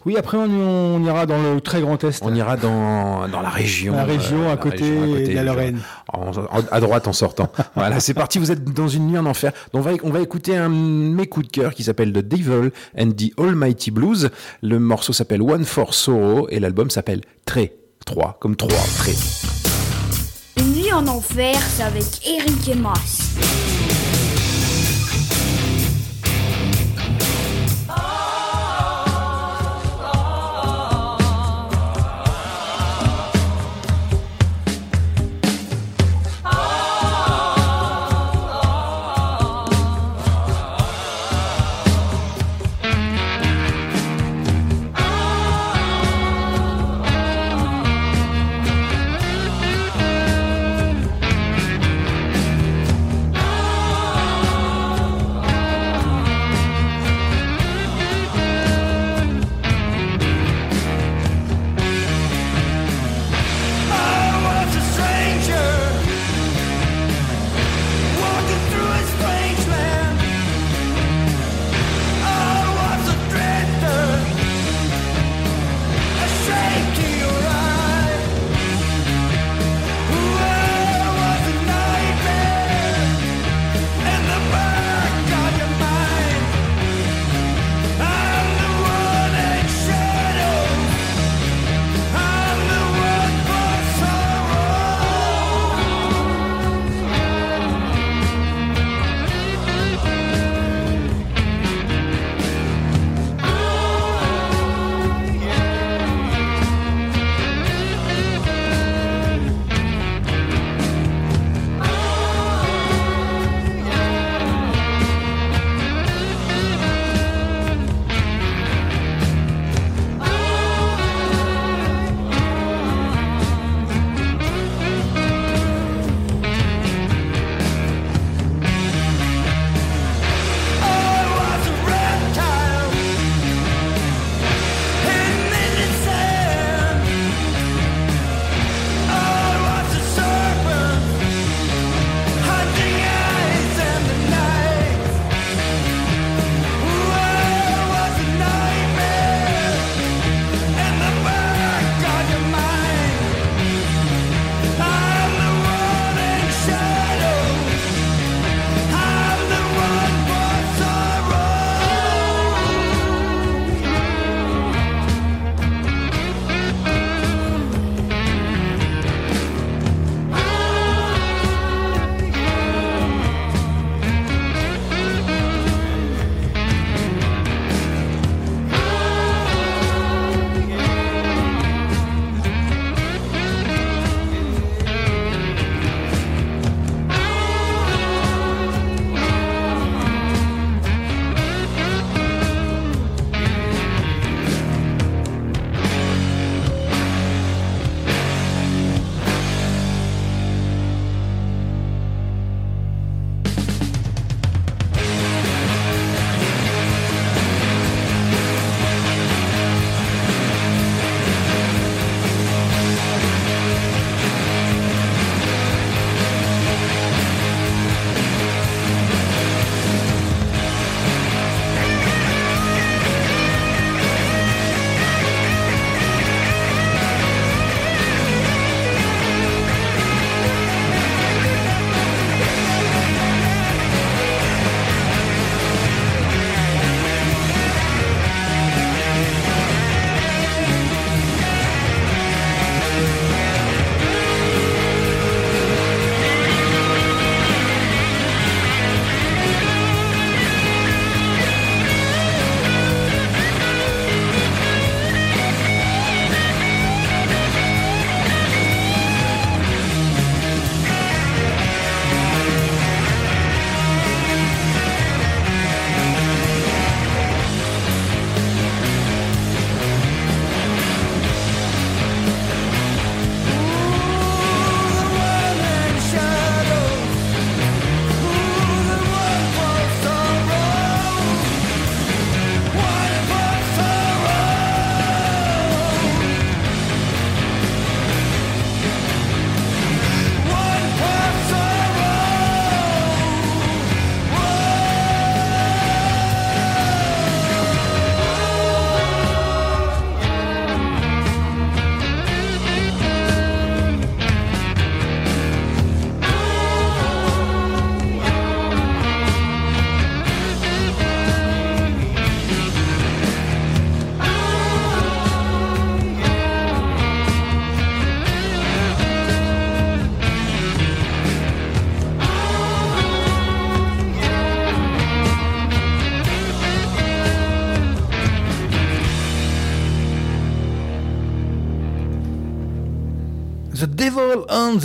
Oui, après on, on ira dans le très grand est. On ira dans, dans la région. La région euh, à la côté région à côté, de la Lorraine. en- en- à droite en sortant. voilà, c'est parti. Vous êtes dans une nuit en enfer. Donc on va, on va écouter un de mes coups de cœur qui s'appelle The Devil and the Almighty Blues. Le morceau s'appelle One for Sorrow et l'album s'appelle Très 3, comme 3, Très. Une nuit en enfer, c'est avec Eric et Mas.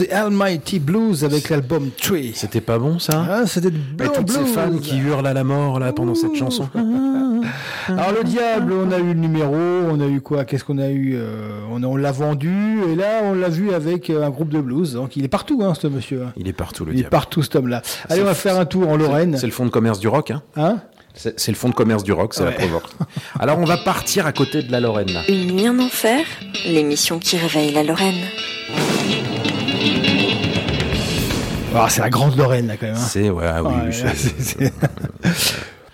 The Almighty Blues avec l'album Tree. C'était pas bon ça Ah, C'était de Et blanc toutes ces fans qui hurlent à la mort là pendant cette chanson. Alors le diable, on a eu le numéro, on a eu quoi Qu'est-ce qu'on a eu euh, On, on l'a vendu et là on l'a vu avec euh, un groupe de blues. Donc il est partout, hein, ce monsieur. hein. Il est partout le Il est diable. partout, cet homme-là. Allez, on va faire un tour en Lorraine. C'est le fonds de commerce du rock, hein Hein C'est le fonds de commerce du rock, c'est la Ouais. provoque. Alors on va partir à côté de la Lorraine là. Une nuit en enfer, l'émission qui réveille la Lorraine. Ah, c'est la grande Lorraine, là, quand même. hein. C'est ouais, ah oui, Ouais,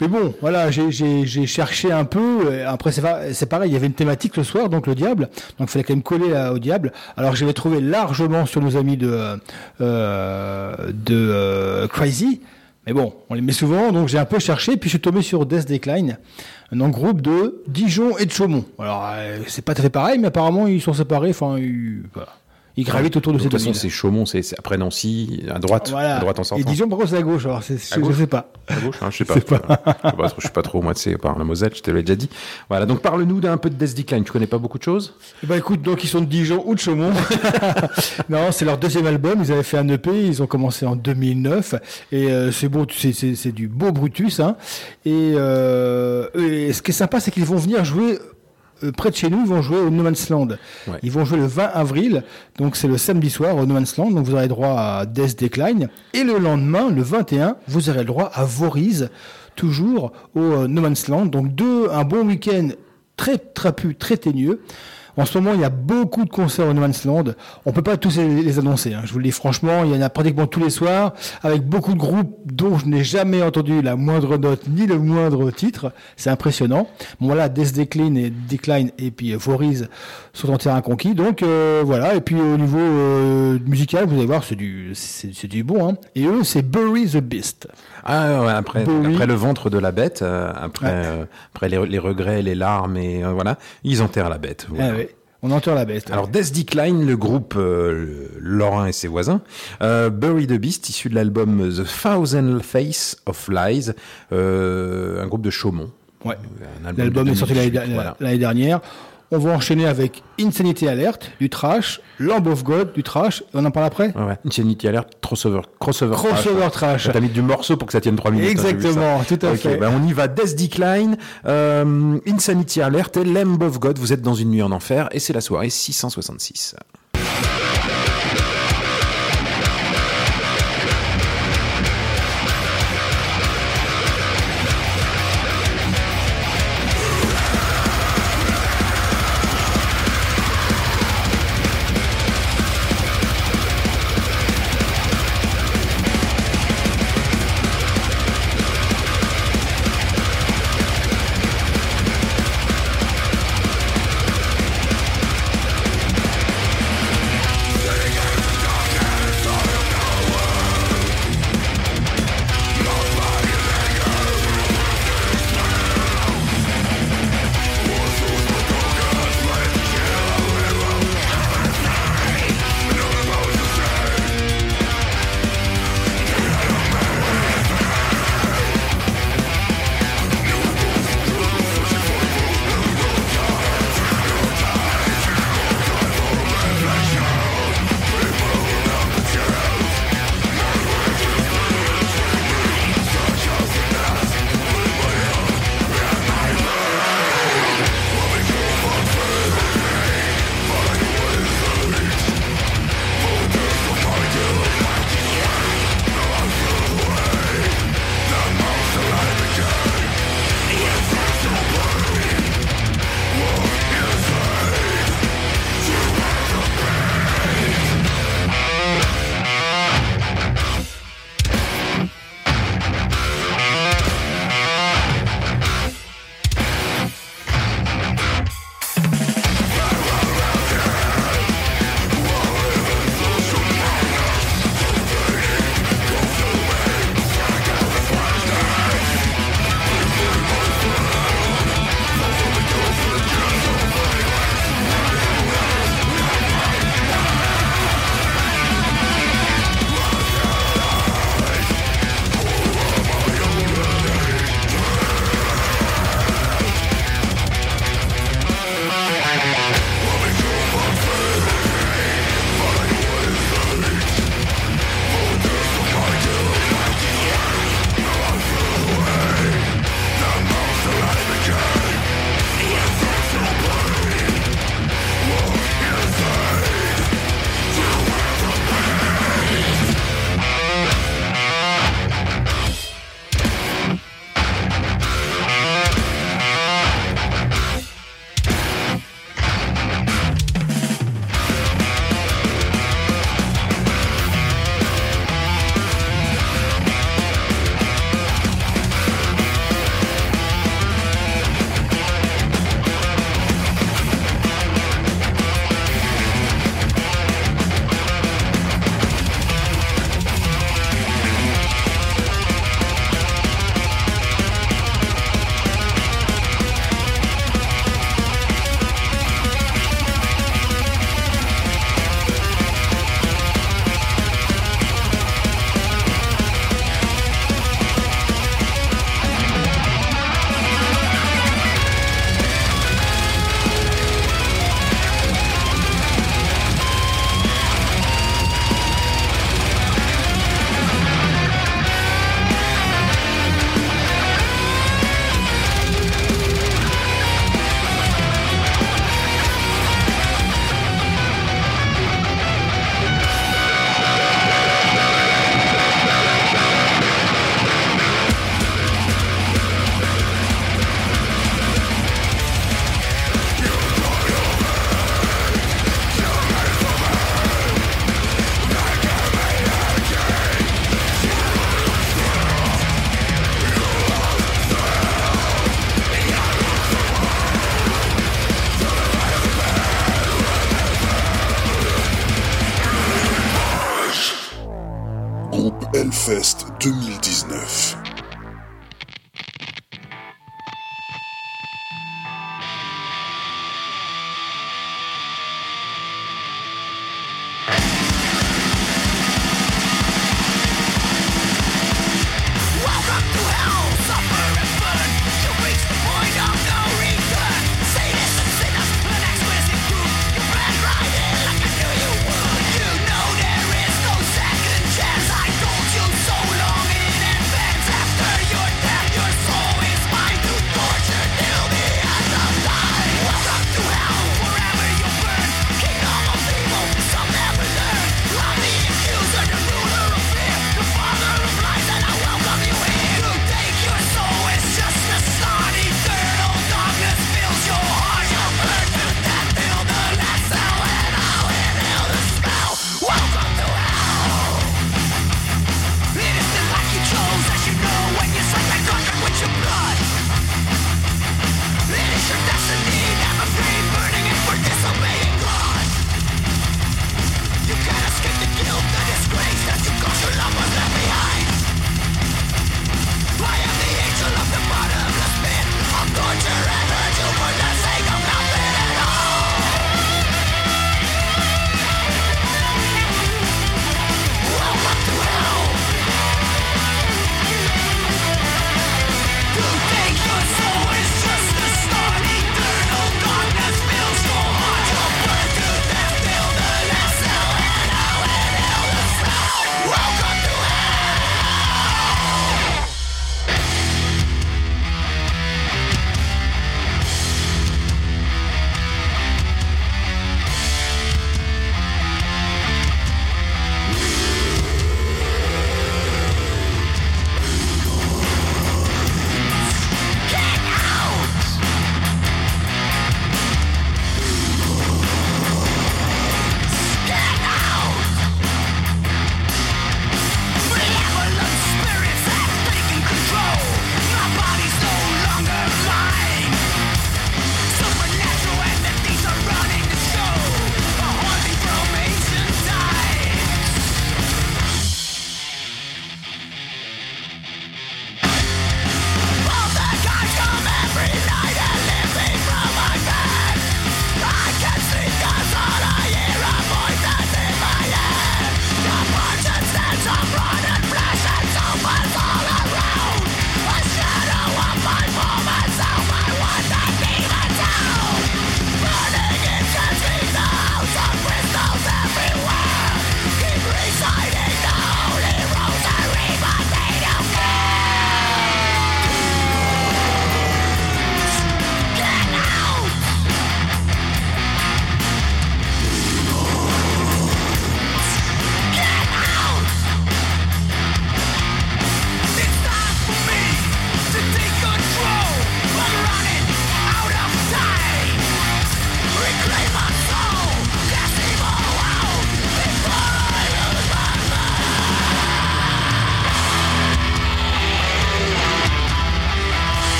Mais bon, voilà, j'ai- cherché un peu. euh, Après, c'est pareil, il y avait une thématique le soir, donc le diable. Donc, il fallait quand même coller à- au diable. Alors, je l'ai trouvé largement sur nos amis de euh, de euh, Crazy. Mais bon, on les met souvent, donc j'ai un peu cherché, puis je suis tombé sur Death Decline, un groupe de Dijon et de Chaumont. Alors, c'est pas tout à fait pareil, mais apparemment, ils sont séparés. Enfin, ils, voilà. Ils gravitent autour de De ces toute deux façon, villes. c'est Chaumont, c'est après Nancy, à droite, Voilà. à droite en Et sortant. Dijon, par contre, c'est à gauche. Alors, c'est- À je, sais pas. À gauche, hein, je sais pas. Je sais pas, trop- je suis pas trop moi, tu sais, par la Moselle, je te l'ai déjà dit. Voilà, donc parle-nous d'un peu de Death Decline. Tu connais pas beaucoup de choses? Eh ben écoute, donc ils sont de Dijon ou de Chaumont. non, c'est leur deuxième album. Ils avaient fait un EP. Ils ont commencé en 2009 et euh, c'est beau, c'est c'est c'est du beau Brutus. Hein. Et, euh, et ce qui est sympa, c'est qu'ils vont venir jouer. Euh, Près de chez nous, ils vont jouer au No Man's Land. Ouais. Ils vont jouer le 20 avril, donc c'est le samedi soir au No Man's Land, donc vous aurez droit à Death Decline. Et le lendemain, le 21, vous aurez le droit à Voriz, toujours au euh, No Man's Land. Donc deux, un bon week-end très trapu, très teigneux. En ce moment, il y a beaucoup de concerts au No Man's Land. On peut pas tous les, annoncer. hein. Je vous le dis franchement, il y en a pratiquement tous les soirs, avec beaucoup de groupes dont je n'ai jamais entendu la moindre note ni le moindre titre. C'est impressionnant. Bon voilà, Death Decline et Decline et puis euh, Voriz sont en terrain conquis. Donc euh, voilà. Et puis au niveau euh, musical, vous allez voir, c'est du, c'est du bon. Hein. Et eux, c'est Bury the Beast. Ah ouais, après, Bowie. après le ventre de la bête, euh, après, Ouais. euh, après les, les regrets, les larmes et euh, voilà, ils enterrent la bête. voilà. Ah ouais. On entend la bête. Alors Death Decline, le groupe euh, Lorrain et ses voisins, euh, Bury the Beast, issu de l'album The Thousand Face of Lies, un groupe de Chaumont. Ouais. Un album L'album est sorti l'année 2018, dernière- voilà. l'année dernière. On va enchaîner avec Insanity Alert, du trash, Lamb of God, du trash. On en parle après Ouais, ouais. Insanity Alert, crossover, crossover, Crossover trash. T'as mis du morceau pour que ça tienne 3 minutes. hein, Exactement, tout à fait. ben on y va. Death Decline, euh, Insanity Alert et Lamb of God. Vous êtes dans une nuit en enfer et c'est la soirée 666.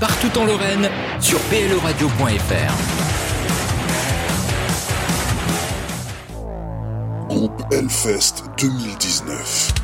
Partout en Lorraine, sur bleradio.fr. Groupe Hellfest 2019.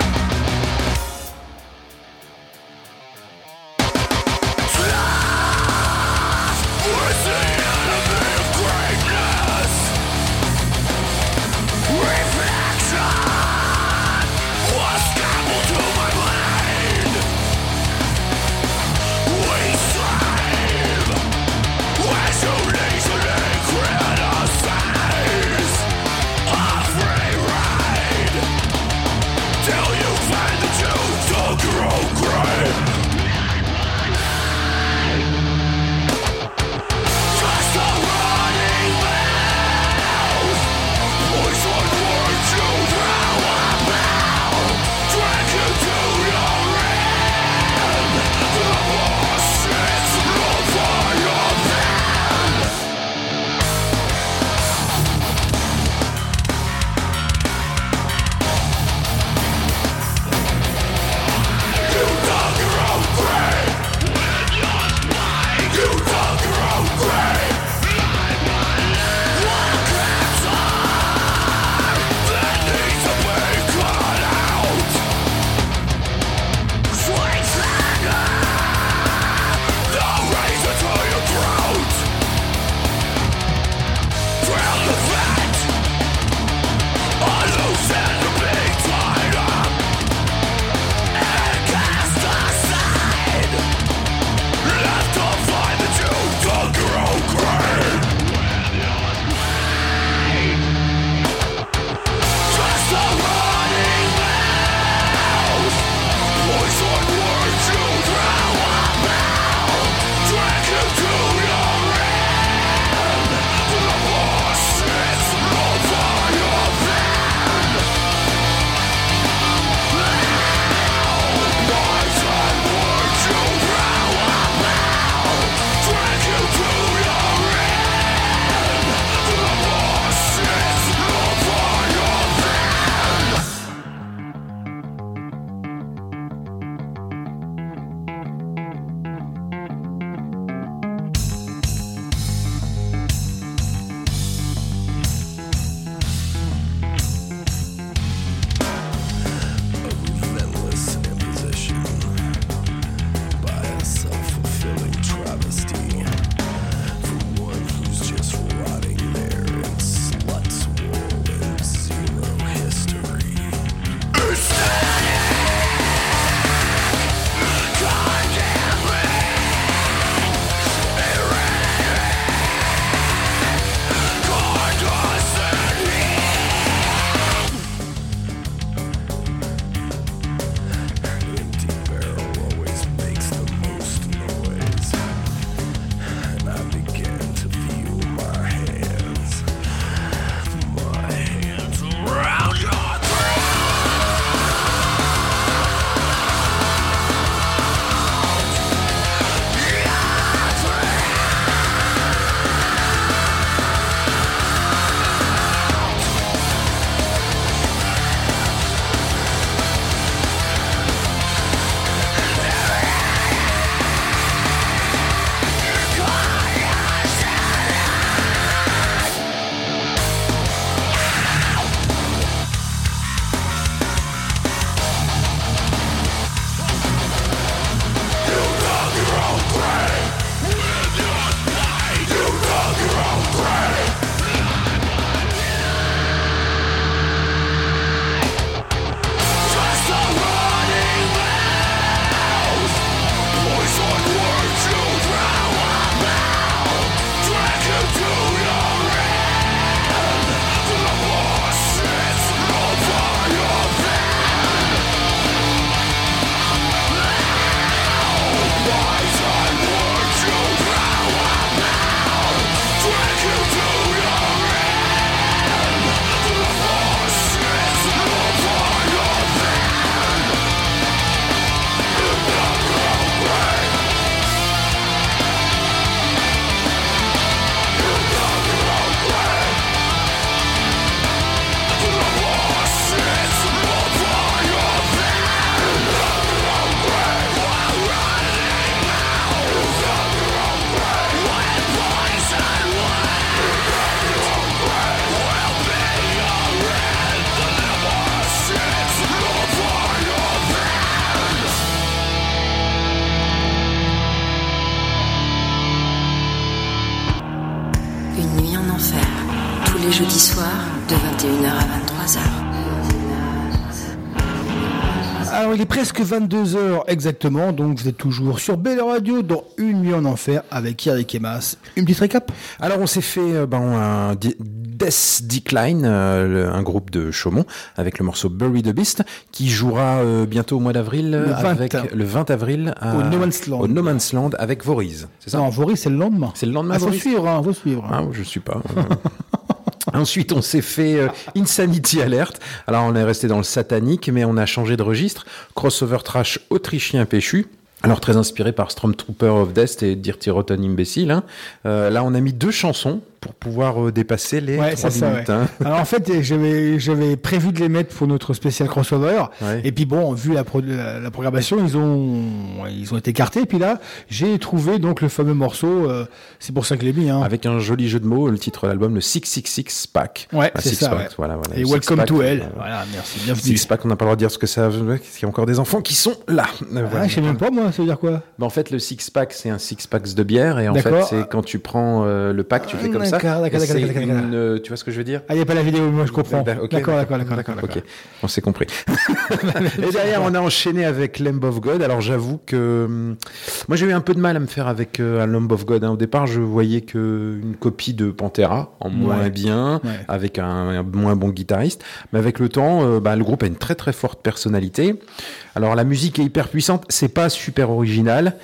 22h exactement, donc vous êtes toujours sur Belle Radio dans Une nuit en enfer avec Eric et Mas. Une petite récap? Alors on s'est fait euh, ben, un Death Decline, euh, un groupe de Chaumont, avec le morceau Bury the Beast, qui jouera euh, bientôt au mois d'avril, Le 20. avec le 20 avril à- Au No Man's Land. au No Man's Land avec Voriz. C'est ça? Non, Vaury c'est le lendemain. C'est le lendemain Ah, faut Voriz? suivre, hein, faut suivre. Ah, je suis pas. euh. Ensuite, on s'est fait euh, Insanity Alert. Alors, on est resté dans le satanique, mais on a changé de registre. Crossover trash autrichien péchu. Alors, très inspiré par Stormtrooper of Death et Dirty Rotten Imbécile. hein. Euh, là, on a mis deux chansons pour pouvoir euh, dépasser les Ouais, trois c'est ça. minutes. ouais. hein. Alors en fait, j'avais j'avais prévu de les mettre pour notre spécial crossover. Ouais. Et puis bon, vu la, pro- la, la programmation, ils ont ils ont été écartés. Et puis là, j'ai trouvé donc le fameux morceau. euh, c'est pour ça que l'ai mis. Hein. Avec un joli jeu de mots, le titre de l'album, le 666 Pack. Ouais, Ah, c'est Six ça. Pack, ouais. Voilà, voilà, Et welcome to hell. euh, Voilà, merci. Bienvenue. Six Pack, on n'a pas le droit de dire ce que ça veut, parce qu'il y a encore des enfants qui sont là. Ah, voilà. je sais même pas moi, ça veut dire quoi? En fait, le six pack, c'est un six packs de bière, et en fait, c'est quand tu prends euh, le pack, tu fais comme ça. D'accord, d'accord, d'accord, d'accord, une, euh, tu vois ce que je veux dire Ah, il n'y a pas la vidéo, moi je comprends. D'accord, D'accord, d'accord, d'accord. Ok, on s'est compris. et derrière, on a enchaîné avec Lamb of God. Alors, j'avoue que hum, moi, j'ai eu un peu de mal à me faire avec euh, un Lamb of God. hein. Au départ, je voyais que une copie de Pantera, en moins bien, avec un, un moins bon guitariste. Mais avec le temps, euh, bah, le groupe a une très très forte personnalité. Alors, la musique est hyper puissante. C'est pas super original.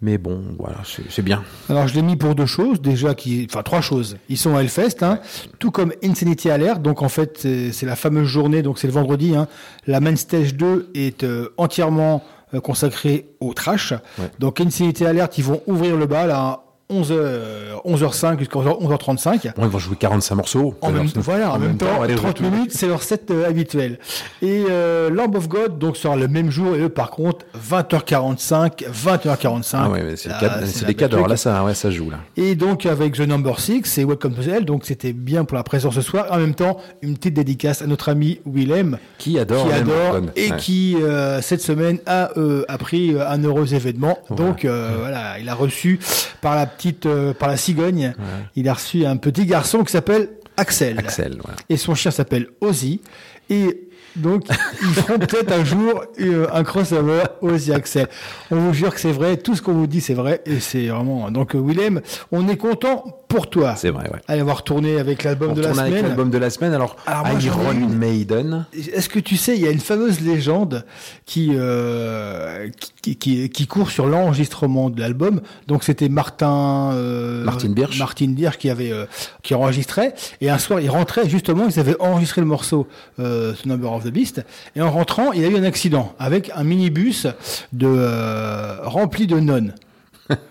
Mais bon, voilà, c'est bien. Alors je l'ai mis pour deux choses, déjà qui, enfin trois choses. Ils sont à Hellfest, hein, tout comme Insanity Alert. Donc en fait c'est c'est la fameuse journée, donc c'est le vendredi. Hein, la main stage 2 est euh, entièrement euh, consacrée au trash. Donc Insanity Alert, ils vont ouvrir le bal à 11h, 11h05 jusqu'à 11h35. Bon, ils vont jouer 45 morceaux. En même, voilà, en, même, temps, allez, 30 retour. minutes, c'est leur set euh, habituel. Et euh, Lamb of God, donc, sera le même jour, et eux, par contre, 20h45, 20h45. Ah ouais, c'est le Là, cas- c'est c'est la des cas d'or. truc. Là, ça, ouais, ça joue là. Et donc, avec The Number 6 et Welcome to Hell, donc c'était bien pour la présence ce soir. En même temps, une petite dédicace à notre ami Willem. Qui adore Qui adore, et Ouais. qui, euh, cette semaine, a euh, appris un heureux événement. Donc, voilà, il a reçu par la petite, euh, par la cigogne, il a reçu un petit garçon qui s'appelle Axel. Axel, voilà. Et son chien s'appelle Ozzy. Et donc, ils feront peut-être un jour euh, un crossover Ozzy Axel. On vous jure que c'est vrai, tout ce qu'on vous dit c'est vrai, et c'est vraiment. Donc, euh, Willem, on est content pour toi. C'est vrai, ouais. Allez, on va retourner avec l'album de la tourne avec semaine. l'album de la semaine. Alors, Alors, moi, Iron une. Maiden. Est-ce que tu sais, il y a une fameuse légende qui euh, qui, qui, qui court sur l'enregistrement de l'album. Donc c'était Martin euh, Martin Birch. Martin Birch qui avait euh, qui enregistrait. Et un soir, il rentrait justement, ils avaient enregistré le morceau euh, The Number of the Beast. Et en rentrant, il a eu un accident avec un minibus de euh, rempli de nonnes.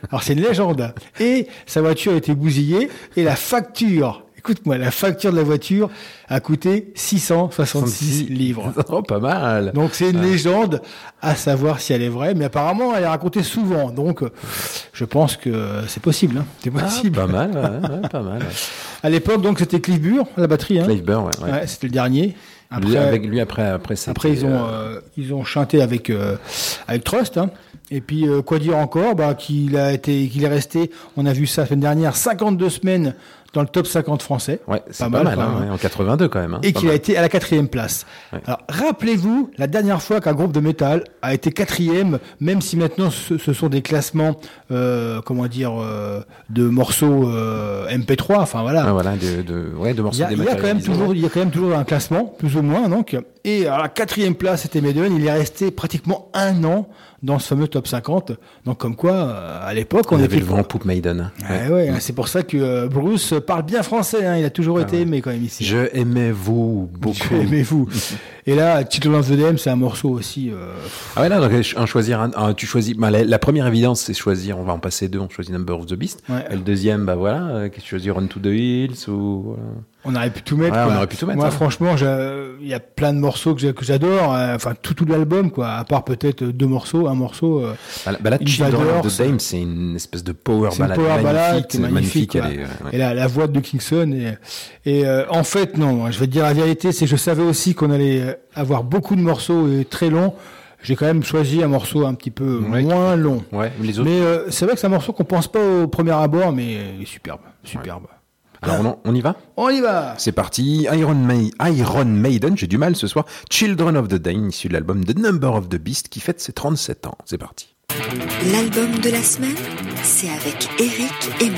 Alors c'est une légende. Et sa voiture a été bousillée et la facture, écoute-moi, la facture de la voiture a coûté 666 livres. Oh, pas mal. Donc c'est une Ouais. légende à savoir si elle est vraie, mais apparemment elle est racontée souvent. Donc je pense que c'est possible. Hein. C'est possible. Ah, Pas mal, ouais, ouais, pas mal. ouais. À l'époque, donc c'était Cliff Burr, la batterie. Hein. Clive Burr, ouais. ouais. Ouais, c'était le dernier. Lui, avec lui, après, après, c'était, Après, ils ont, euh, euh, ils ont chanté avec, euh, avec Trust. Hein. Et puis, euh, quoi dire encore? Bah, Qu'il a été, qu'il est resté, on a vu ça la semaine dernière, 52 semaines dans le top 50 français. Ouais, c'est pas, mal, hein, hein. ouais, en 82 quand même. hein, Et qu'il a été à la quatrième place. Alors, rappelez-vous la dernière fois qu'un groupe de métal a été quatrième, même si maintenant ce, ce sont des classements, euh, comment dire, euh, de morceaux euh, MP3. Enfin voilà. Ah, voilà, de, de, ouais, de morceaux il y a quand même toujours, il y a quand même toujours un classement, plus ou moins, donc. Et à la quatrième place, c'était Maiden. Il est resté pratiquement un an dans ce fameux top 50. Donc, comme quoi, euh, à l'époque, on, On avait le vent en poupe Maiden. Ouais, ouais, C'est pour ça que euh, Bruce parle bien français. hein. Il a toujours été aimé quand même ici. Je aimais vous beaucoup. Je aimais vous. Et là, Children of the Dam, c'est un morceau aussi. euh, Ah ouais, là, donc, un choisir un, un- tu choisis, bah, la, la première évidence, c'est choisir, on va en passer deux, on choisit Number of the Beast. Ouais. Et le deuxième, bah voilà, euh, qu'est-ce que tu choisis Run to the Hills ou, voilà. On aurait pu tout mettre. Ouais, on aurait pu tout mettre, Moi, hein. franchement, il y a plein de morceaux que j'adore. euh, Enfin, tout, tout l'album, quoi. À part peut-être deux morceaux, un morceau. euh, Bah, là- bah là, Children of the Dame, c'est une espèce de power C'est une ballad power ballad magnifique, qui est magnifique. elle quoi. est, ouais, ouais. Et la, la voix de Kingston. Et, et euh, en fait, non, je vais te dire la vérité, c'est que je savais aussi qu'on allait avoir beaucoup de morceaux et très longs. J'ai quand même choisi un morceau un petit peu Ouais. moins long. Ouais, mais les autres. Mais euh, c'est vrai que c'est un morceau qu'on pense pas au premier abord, mais il est superbe, superbe. Alors on, on y va? On y va C'est parti, Iron, Mai- Iron Maiden, j'ai du mal ce soir, Children of the Dane, issu de l'album The Number of the Beast qui fête ses 37 ans. C'est parti. L'album de la semaine, c'est avec Eric et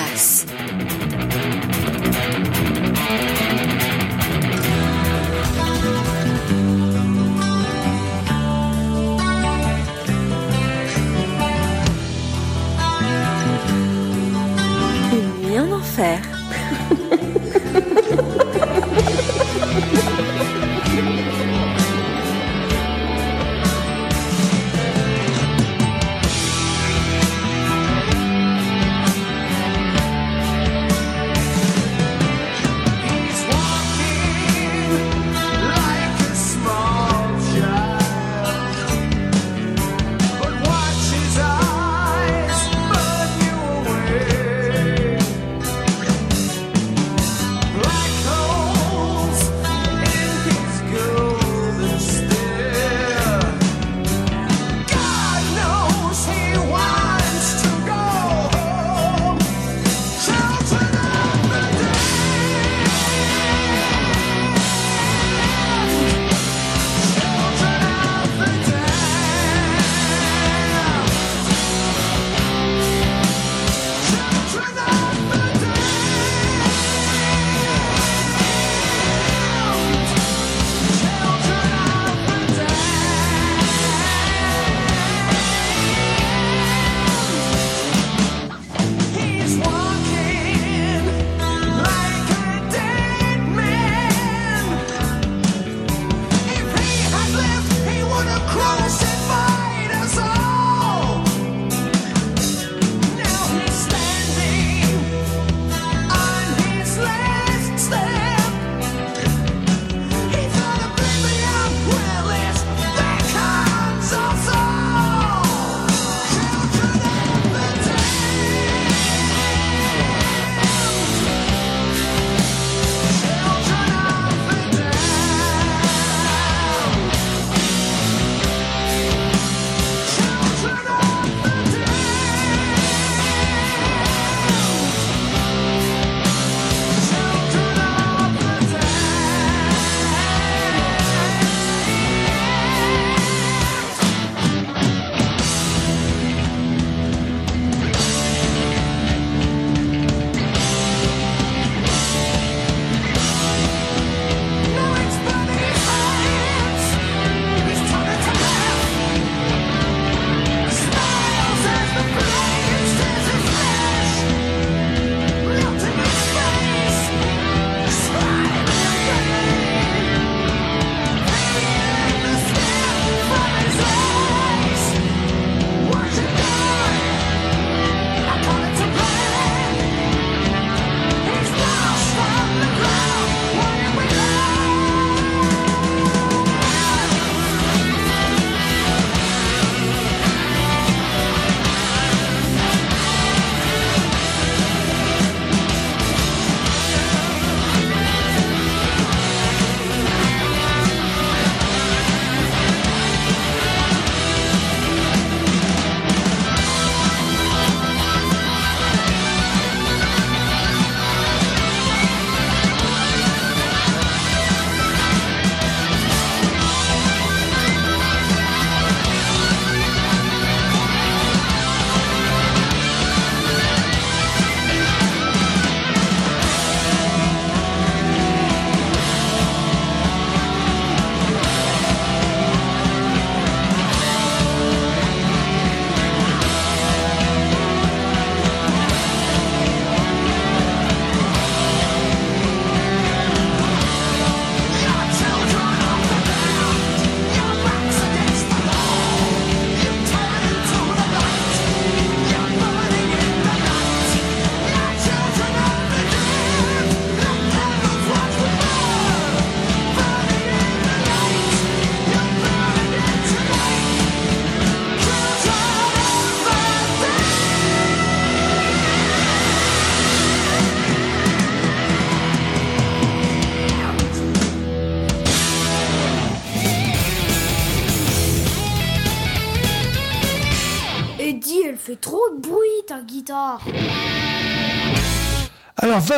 nuit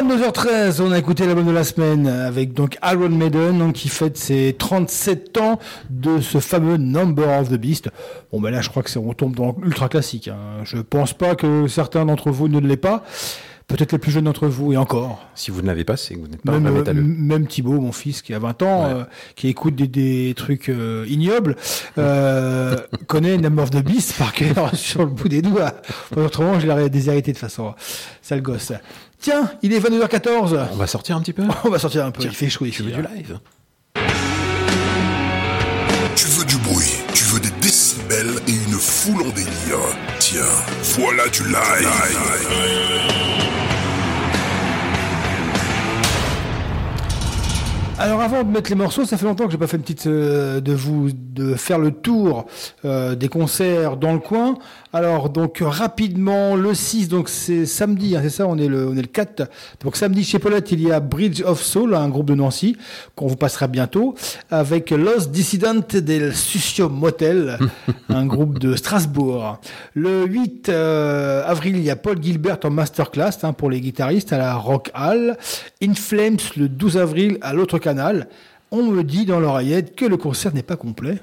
22h13, on a écouté l'album de la semaine avec donc Iron Maiden qui fête ses 37 ans de ce fameux Number of the Beast. Bon ben là je crois que c'est on tombe dans l'ultra classique. Hein. Je pense pas que certains d'entre vous ne l'aient pas. Peut-être les plus jeunes d'entre vous et encore. Si vous ne l'avez pas, c'est que vous n'êtes pas Même, un euh, métalleux. même Thibaut, mon fils, qui a 20 ans, Ouais. euh, qui écoute des, des trucs euh, ignobles, euh, connaît Number of the Beast par cœur sur le bout des doigts. Autrement, je l'aurais déshérité de façon. Sale gosse. Tiens, il est 22h14. On va sortir un petit peu On va sortir un peu. Tiens, il fait chaud ici. Tu veux hein. du live Tu veux du bruit, tu veux des décibels et une foule en délire. Tiens, voilà du live. Alors avant de mettre les morceaux, ça fait longtemps que j'ai pas fait une petite euh, de vous de faire le tour euh, des concerts dans le coin. Alors donc rapidement le 6 donc c'est samedi, hein, c'est ça, on est le on est le 4. Donc samedi chez Paulette, il y a Bridge of Soul, un groupe de Nancy qu'on vous passera bientôt avec Los Dissidentes del Sucio Motel, un groupe de Strasbourg. Le 8 euh, avril, il y a Paul Gilbert en masterclass hein, pour les guitaristes à la Rock Hall. In Flames le 12 avril à l'autre canal. On me dit dans l'oreillette que le concert n'est pas complet.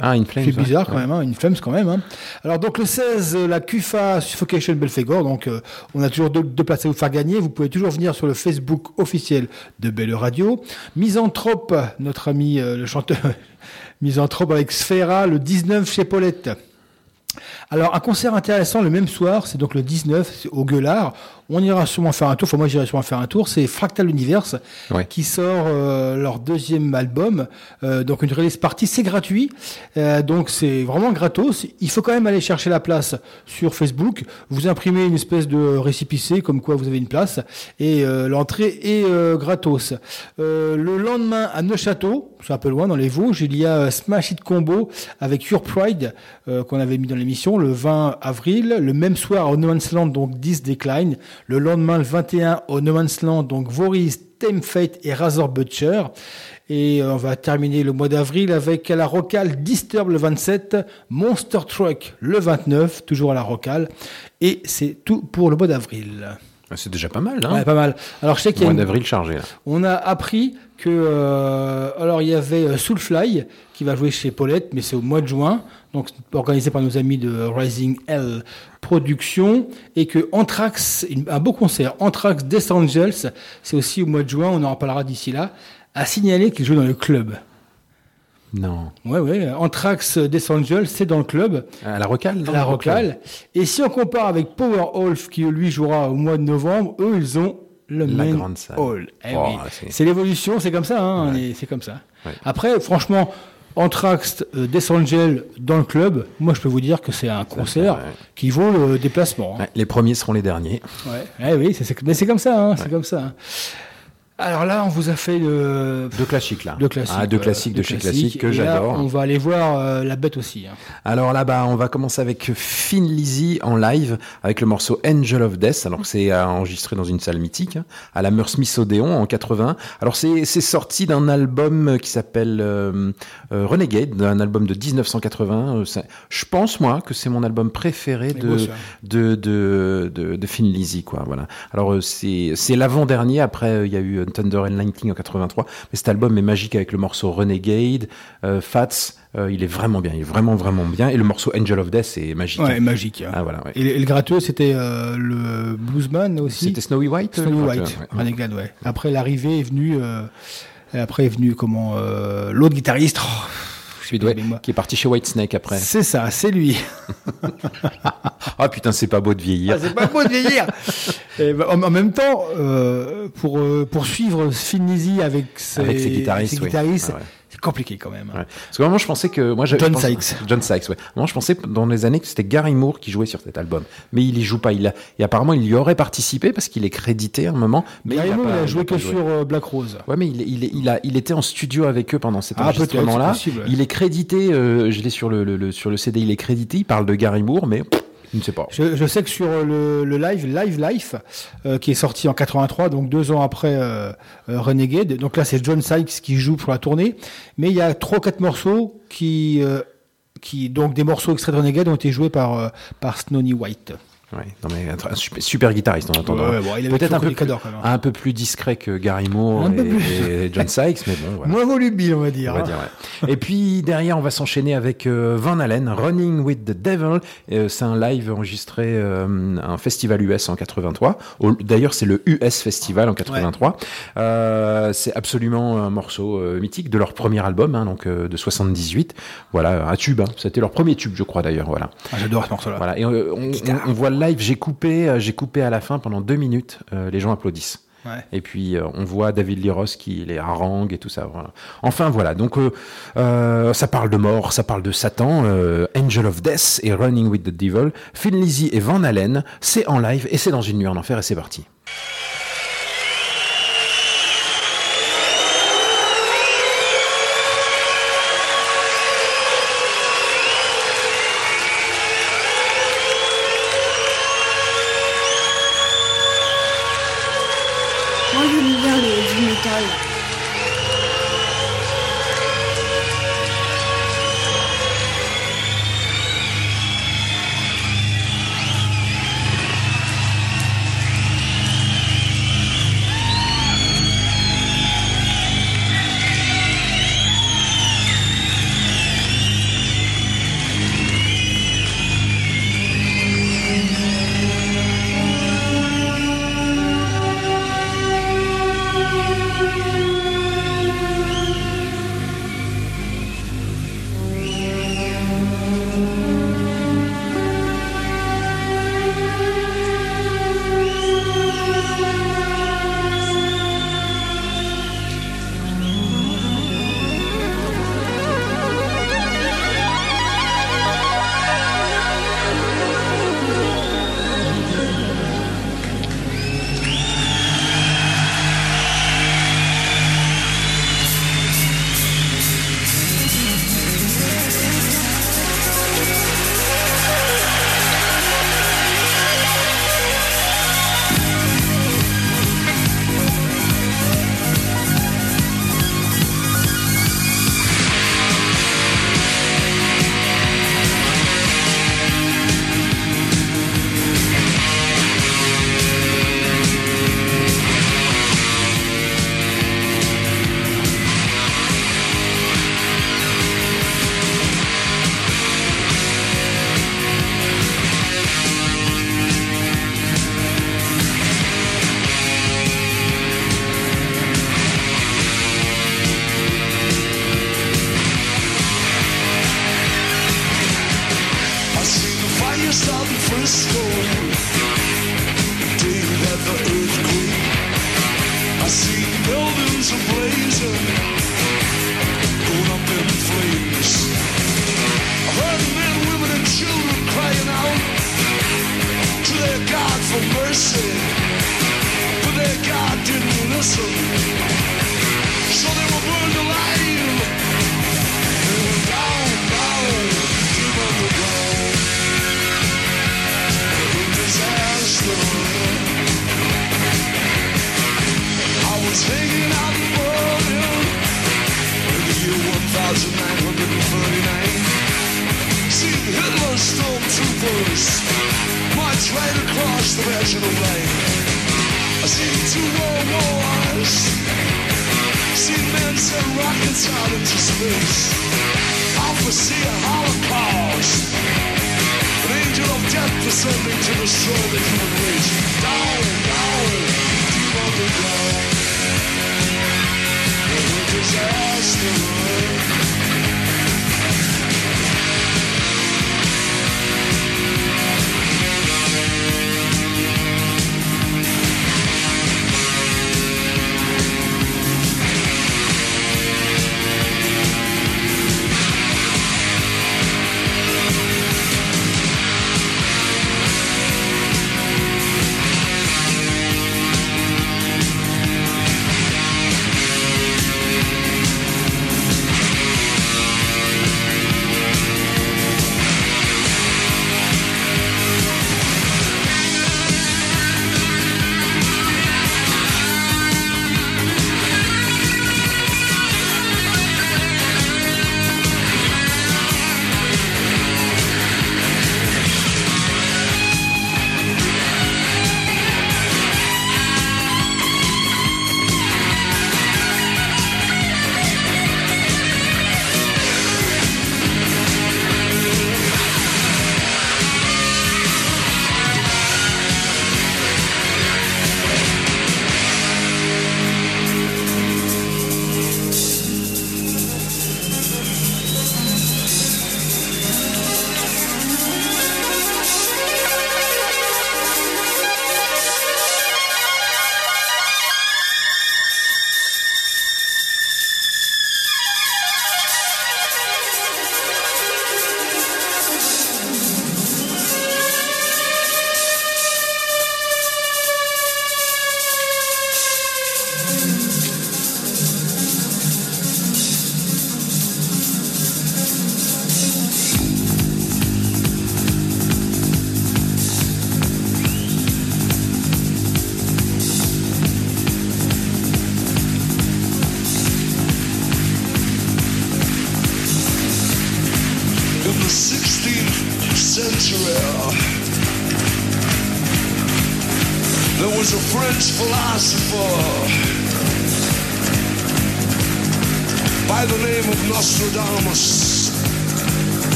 Ah. C'est ouais. bizarre quand même, hein, une Flames quand même. hein. Alors donc le 16, euh, la CUFA Suffocation Belfegor, donc euh, on a toujours deux, deux places à vous faire gagner. Vous pouvez toujours venir sur le Facebook officiel de Belle Radio. Misanthrope, notre ami euh, le chanteur Misanthrope avec Sfera, le 19 chez Paulette. Alors un concert intéressant le même soir, c'est donc le 19 c'est au Gueulard. On ira sûrement faire un tour, enfin moi j'irai sûrement faire un tour, c'est Fractal Universe Ouais. qui sort euh, leur deuxième album. Euh, donc une release party, c'est gratuit. Euh, donc c'est vraiment gratos. Il faut quand même aller chercher la place sur Facebook. Vous imprimez une espèce de récipicé comme quoi vous avez une place et euh, l'entrée est euh, gratos. Euh, le lendemain à Neuchâteau, c'est un peu loin dans les Vosges, il y a Smash It Combo avec Your Pride euh, qu'on avait mis dans l'émission le 20 avril. Le même soir au No Man's Land, donc 10 Decline. Le lendemain, le 21 au No Land, donc Voris, Tame Fate et Razor Butcher. Et euh, on va terminer le mois d'avril avec à la Rocale Disturb le 27, Monster Truck le 29, toujours à la Rocale. Et c'est tout pour le mois d'avril. Ah, C'est déjà pas mal, hein Ouais, pas mal. Alors je sais qu'il y a Mois d'avril chargé, là. on a appris que euh, alors il y avait euh, Soulfly qui va jouer chez Paulette, mais c'est au mois de juin, donc organisé par nos amis de Rising L Productions, et que Anthrax, un beau concert, Anthrax Death Angels, c'est aussi au mois de juin, on en reparlera d'ici là, a signalé qu'il joue dans le club. Non. Ouais, ouais, Anthrax Death Angels, c'est dans le club. À la Rocale À la Rocale. Et si on compare avec Powerwolf, qui lui jouera au mois de novembre, eux, ils ont le La main grande salle. hall. Eh Oh, oui. c'est- l'évolution, c'est comme ça, hein, c'est comme ça. Après, franchement, Anthrax, euh, Death Angel dans le club, moi je peux vous dire que c'est un concert qui vaut le déplacement. hein. Les premiers seront les derniers. Ouais. Eh oui, c'est- c'est- mais c'est comme ça, hein, c'est comme ça. hein. Alors là, on vous a fait le... Deux classiques, là. Deux classiques. Ah, deux classiques de deux classiques. Classique que là, j'adore. On va aller voir euh, la bête aussi. hein. Alors là-bas, on va commencer avec Finn Lizzy en live avec le morceau Angel of Death. Alors que c'est euh, enregistré dans une salle mythique hein, à la Smith Odéon en 80. Alors c'est c'est sorti d'un album qui s'appelle euh, euh, Renegade, d'un album de 1980. Euh, c'est- Je pense moi que c'est mon album préféré de beau, de, de, de, de Finn Lizzy, quoi. Voilà. Alors euh, c'est c'est l'avant-dernier. Après, euh, il y a eu euh, Thunder and Lightning en 83. Mais cet album est magique avec le morceau Renegade, euh, Fats. euh, il est vraiment bien. Il est vraiment vraiment bien. Et le morceau Angel of Death est magique. Ouais, magique. hein. Ah voilà. ouais. Et, le- et le gratteux, c'était euh, le Bluesman aussi? C'était Snowy White. Snowy White, ouais. Renegade, ouais. Après, l'arrivée est venue. après est venu comment l'autre guitariste. oh, Ouais, qui est parti chez Whitesnake après. C'est ça, c'est lui. Ah putain, c'est pas beau de vieillir. Ah, c'est pas beau de vieillir. Et ben, en, en même temps, euh, pour euh, pour suivre Finn Lizzy avec ses, guitaristes, oui. Ah ouais. Compliqué quand même. Ouais. Parce que vraiment, je pensais que moi, je- John je pense- Sykes. John Sykes, ouais. Moi, je pensais dans les années que c'était Gary Moore qui jouait sur cet album, mais il y joue pas. Il a, et apparemment, il y aurait participé parce qu'il est crédité à un moment. Mais Gary il a Moore, pas- il a il a joué que sur euh, Black Rose. Ouais, mais il, il, il, a, il était en studio avec eux pendant cet Ah, enregistrement-là. ouais. Il est crédité, euh, je l'ai sur le, le, le- sur le CD, il est crédité. Il parle de Gary Moore, mais pff, je sais que sur le, live, Live Life, euh, qui est sorti en 83, donc deux ans après euh, euh, Renegade, donc là c'est John Sykes qui joue pour la tournée, mais il y a trois quatre morceaux qui, donc des morceaux extraits de Renegade ont été joués par, par Snowy White. Ouais, non mais un, super, super guitariste en attendant. Ouais, bon, il avait Peut-être un un peu plus discret que Gary Moore et, plus. et John Sykes, mais bon, voilà. Moins volubile, on va dire. On va hein. dire, ouais. Et puis derrière, on va s'enchaîner avec euh, Van Halen, Running with the Devil. Euh, c'est un live enregistré euh, à un festival US en 83. Au- D'ailleurs, c'est le US Festival en 83. Euh, c'est absolument un morceau euh, mythique de leur premier album, hein, donc euh, de 78. Voilà, un tube. hein. C'était leur premier tube, je crois d'ailleurs. Voilà. Ah, J'adore ce morceau-là. Voilà. Et euh, on, on- on voit le live. J'ai coupé, euh, j'ai coupé à la fin pendant deux minutes. euh, les gens applaudissent. Ouais. Et puis euh, on voit David Roth qui les harangue et tout ça. Voilà. Enfin voilà. Donc euh, euh, ça parle de mort, ça parle de Satan, Angel of Death et Running with the Devil. Phil Lizzy et Van Halen, c'est en live et c'est dans une nuit en enfer et c'est parti.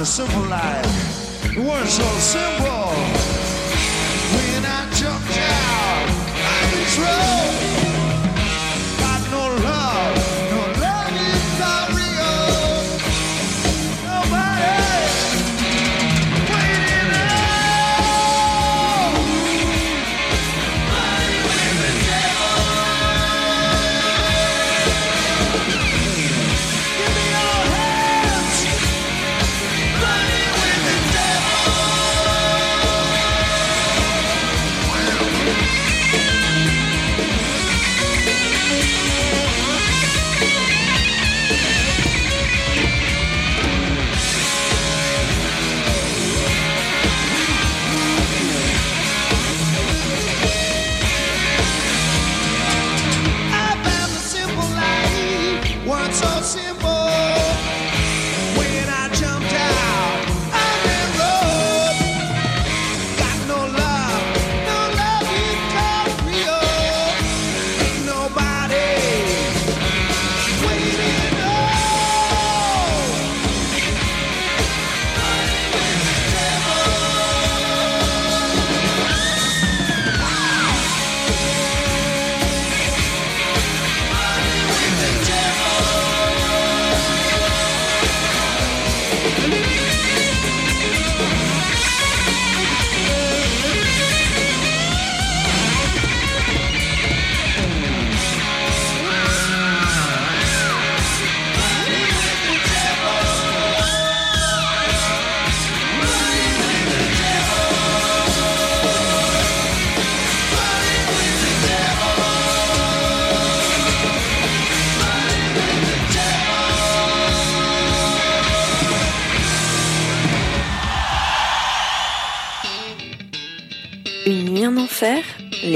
The simple life. It wasn't so simple.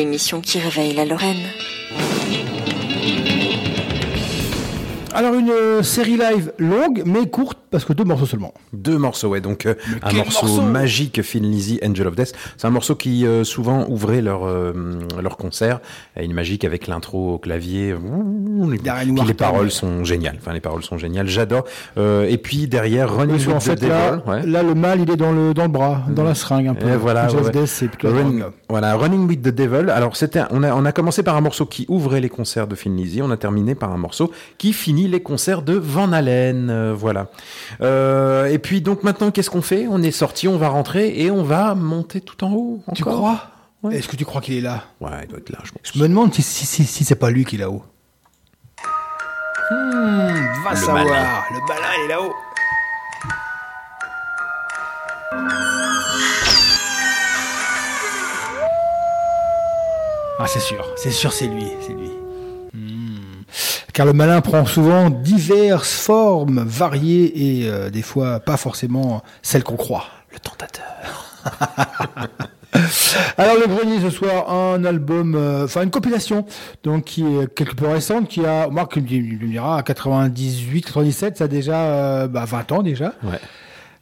L'émission qui réveille la Lorraine. Alors une euh, série live longue mais courte parce que deux morceaux seulement. Deux morceaux, ouais. Donc euh, un morceau, morceau magique, Finn Lizzy, Angel of Death. C'est un morceau qui euh, souvent ouvrait leur euh, leur concert. Et une magique avec l'intro au clavier. Puis les paroles sont géniales. Enfin, les paroles sont géniales. J'adore. Euh, et puis derrière, Running with the Devil. là, ouais. là le mal il est dans le dans le bras, dans la seringue un peu. Et voilà, Angel of. Death, c'est plutôt la Run- voilà, Running with the Devil. Alors c'était, on a, on a commencé par un morceau qui ouvrait les concerts de Finn Lizzy. On a terminé par un morceau qui finit les concerts de Van Halen. voilà. Euh, et puis donc maintenant, qu'est-ce qu'on fait? On est sorti, on va rentrer et on va monter tout en haut. Tu crois? Est-ce que tu crois qu'il est là? Ouais, il doit être là. Je pense. Je me demande si, si, si, si c'est pas lui qui est là-haut. Hmm, va Le savoir. malin. Le malin il est là-haut. Ah c'est sûr, c'est sûr c'est lui, c'est lui. Car le malin prend souvent diverses formes variées et euh, des fois pas forcément celles qu'on croit. Le tentateur. Alors le grenier ce soir un album, euh, enfin une compilation, donc qui est quelque peu récente, qui a, Marc me dira, à 98, 97, ça a déjà euh, bah, 20 ans déjà. Ouais.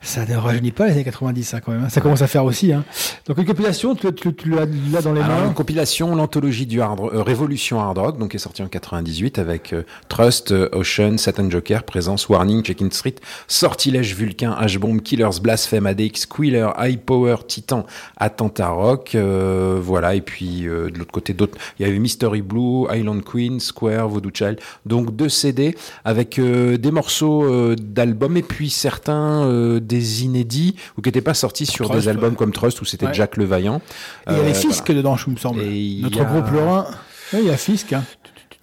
Ça ne rajeunit pas les années 90 hein, quand même. hein. Ça commence à faire aussi. Hein. Donc une compilation, tu, tu- tu l'as dans les Alors, mains. une compilation, l'anthologie du hard, euh, Révolution Hard Rock, donc qui est sortie en 98 avec euh, Trust, euh, Ocean, Satan Joker, Présence, Warning, Check-in Street, Sortilège, Vulcain, H-Bomb, Killers, Blasphème, ADX, Squealer, High Power, Titan, Attentat Rock, voilà, et puis de l'autre côté d'autres, il y avait Mystery Blue, Island Queen, Square, Voodoo Child, donc deux CD avec des morceaux d'albums et puis certains des inédits ou qui n'étaient pas sortis sur Trust, des albums ouais. comme Trust où c'était Ouais. Jack Levaillant. Et il y a les Euh, Fisc voilà. dedans, je me semble. Notre a- groupe Lorrain. Oui, il y a Fisk. Hein.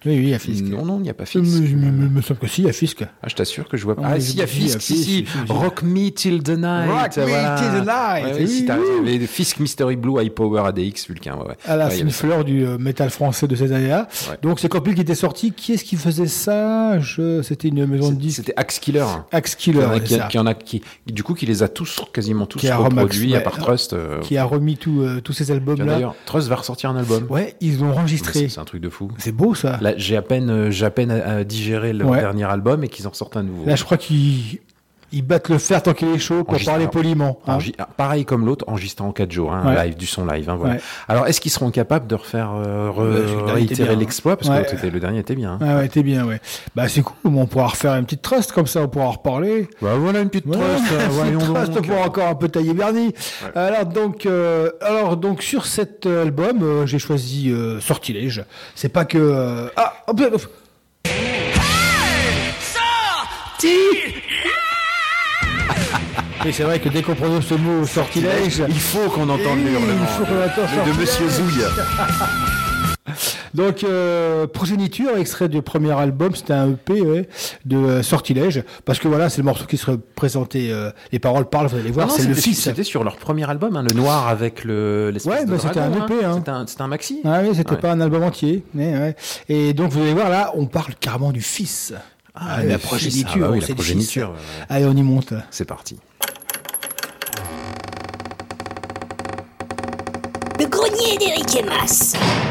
Oui, oui, il y a Fisk. Non, non, il n'y a pas Fisk. mais- me semble que si, il y a Fisk. Ah, je t'assure que je vois pas. Ah, Ah, si, il y a si, il Fisk, si, si. si, si. Rock Me Till the Night. Rock Me. Till the Night, si, oui, t'as. Il avait Fisk, Mystery Blue, High Power, ADX, Vulcain. Ouais, ouais. À la Ouais, il fleur du euh, métal français de ces années-là. Donc c'est compil qui était sorti. Qui est-ce qui faisait ça? Je... C'était une maison de disques. C'était Axe Killer. Axe Killer, qui, en a, qui, du coup, qui les a tous, quasiment tous reproduits, à part Trust. euh, qui a remis euh, tous ces albums-là. D'ailleurs, Trust va ressortir un album. Ouais, ils l'ont enregistré. C'est un truc de fou. C'est beau ça. Là, j'ai à peine, euh, j'ai à peine euh, digéré leur Ouais. dernier album et qu'ils en sortent un nouveau. Là, je crois qu'ils ils battent le fer tant qu'il est chaud pour Enregistre- parler poliment. hein. Ah, pareil comme l'autre, enregistré en 4 jours, hein, Ouais. live, du son live. hein, voilà. Ouais. Alors, est-ce qu'ils seront capables de refaire, euh, re- était réitérer hein. l'exploit? Parce Ouais. que était- le dernier était bien. hein. Ah ouais, t'es bien, ouais. Bah c'est cool, on pourra refaire une petite trust comme ça, on pourra en reparler. Bah voilà une petite Ouais, trust, euh, une voyons trust, donc. pourra encore un peu tailler Bernie. Alors donc, euh, alors donc sur cet album, euh, j'ai choisi euh, Sortilège. C'est pas que euh, ah hop, hop, hop. Et c'est vrai que dès qu'on prononce ce mot sortilège, Il faut qu'on entende Oui, le hurlement de- de. Monsieur Zouille. Donc, euh, Progéniture, extrait du premier album, c'était un EP ouais, de euh, Sortilège, parce que voilà, c'est le morceau qui se représentait, euh, les paroles parlent, vous allez voir, Ah c'est le fils. C'était sur leur premier album, hein, le noir avec le Ouais, bah, c'était un EP, hein. C'était un, c'était un maxi. Ah oui, c'était Ouais. pas un album entier. mais ouais. Et donc, vous allez voir, là, on parle carrément du fils. Ah, de la fils. progéniture. Ah bah oui, la progéniture. Allez, on y monte. C'est parti. Grenier d'Éric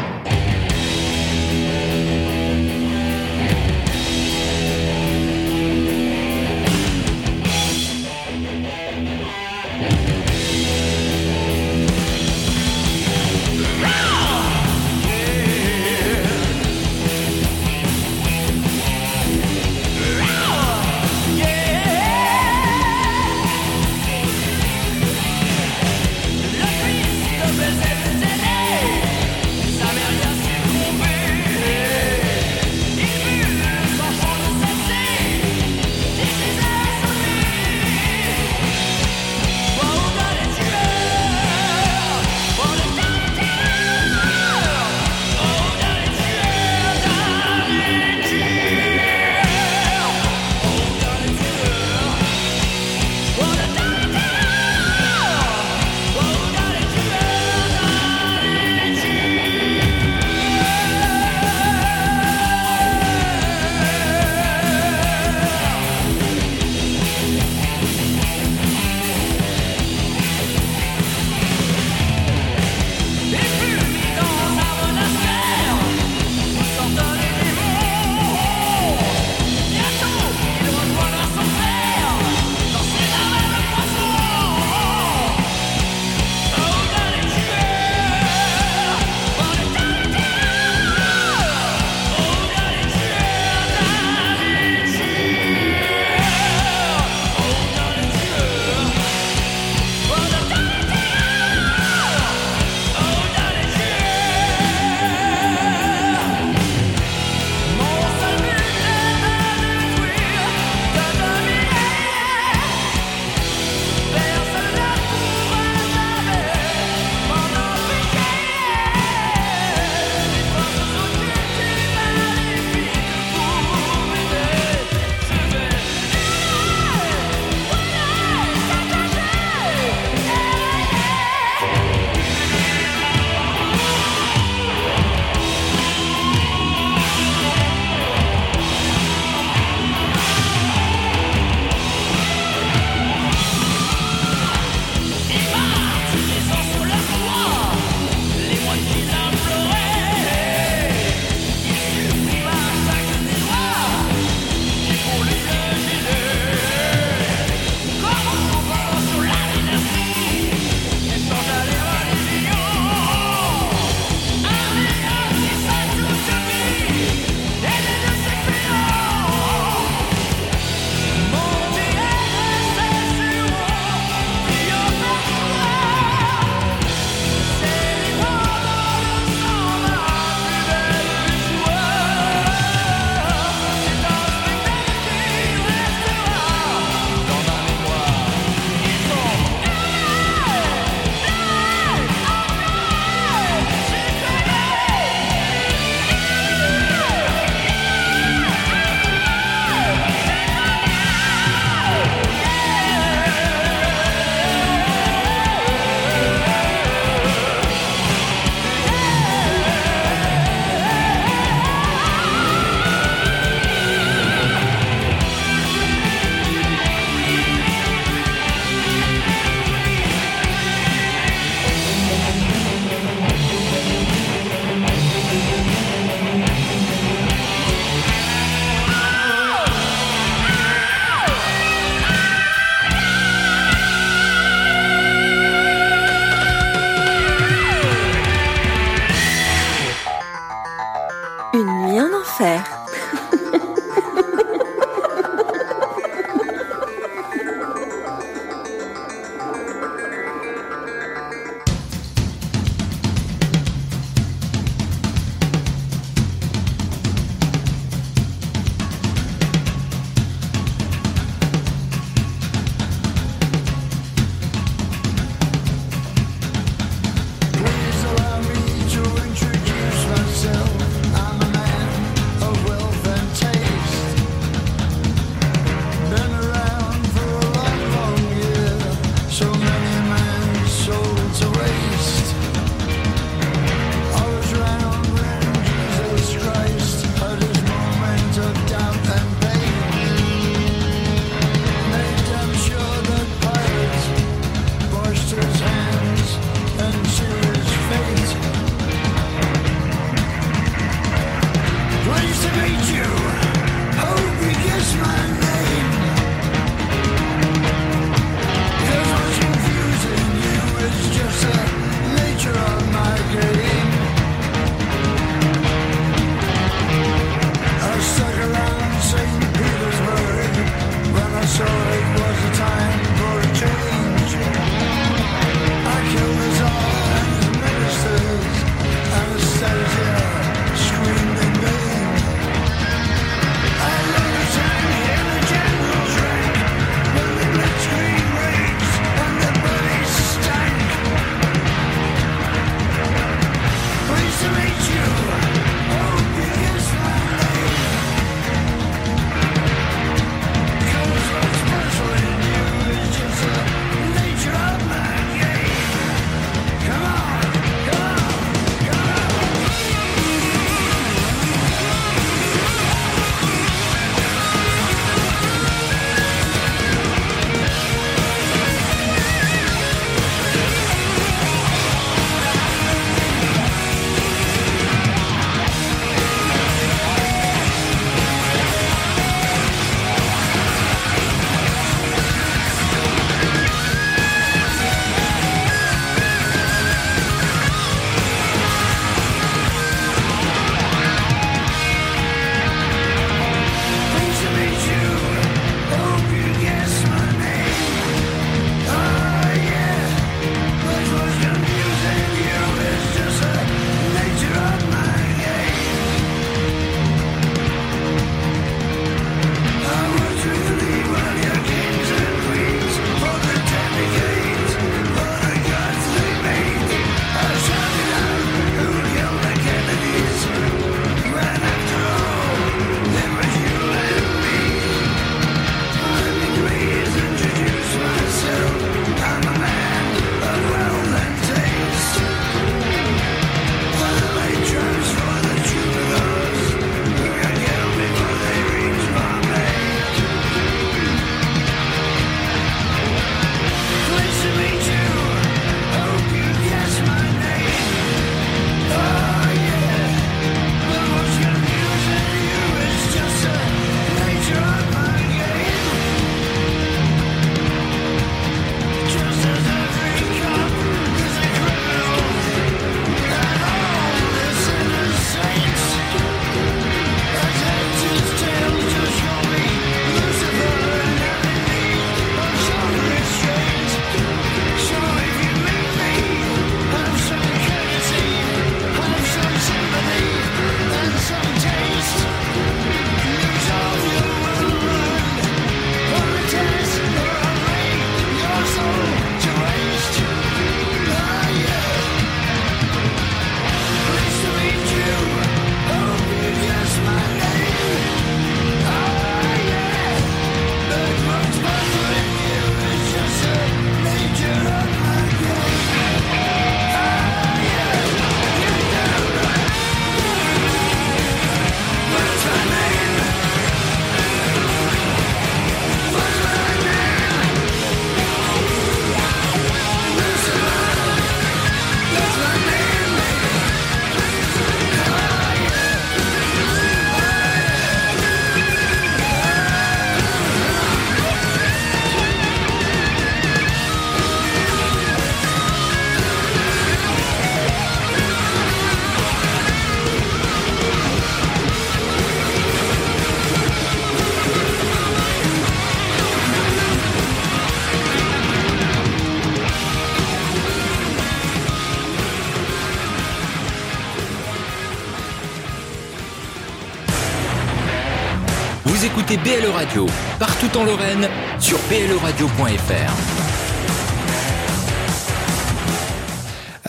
Partout en Lorraine sur bleradio.fr.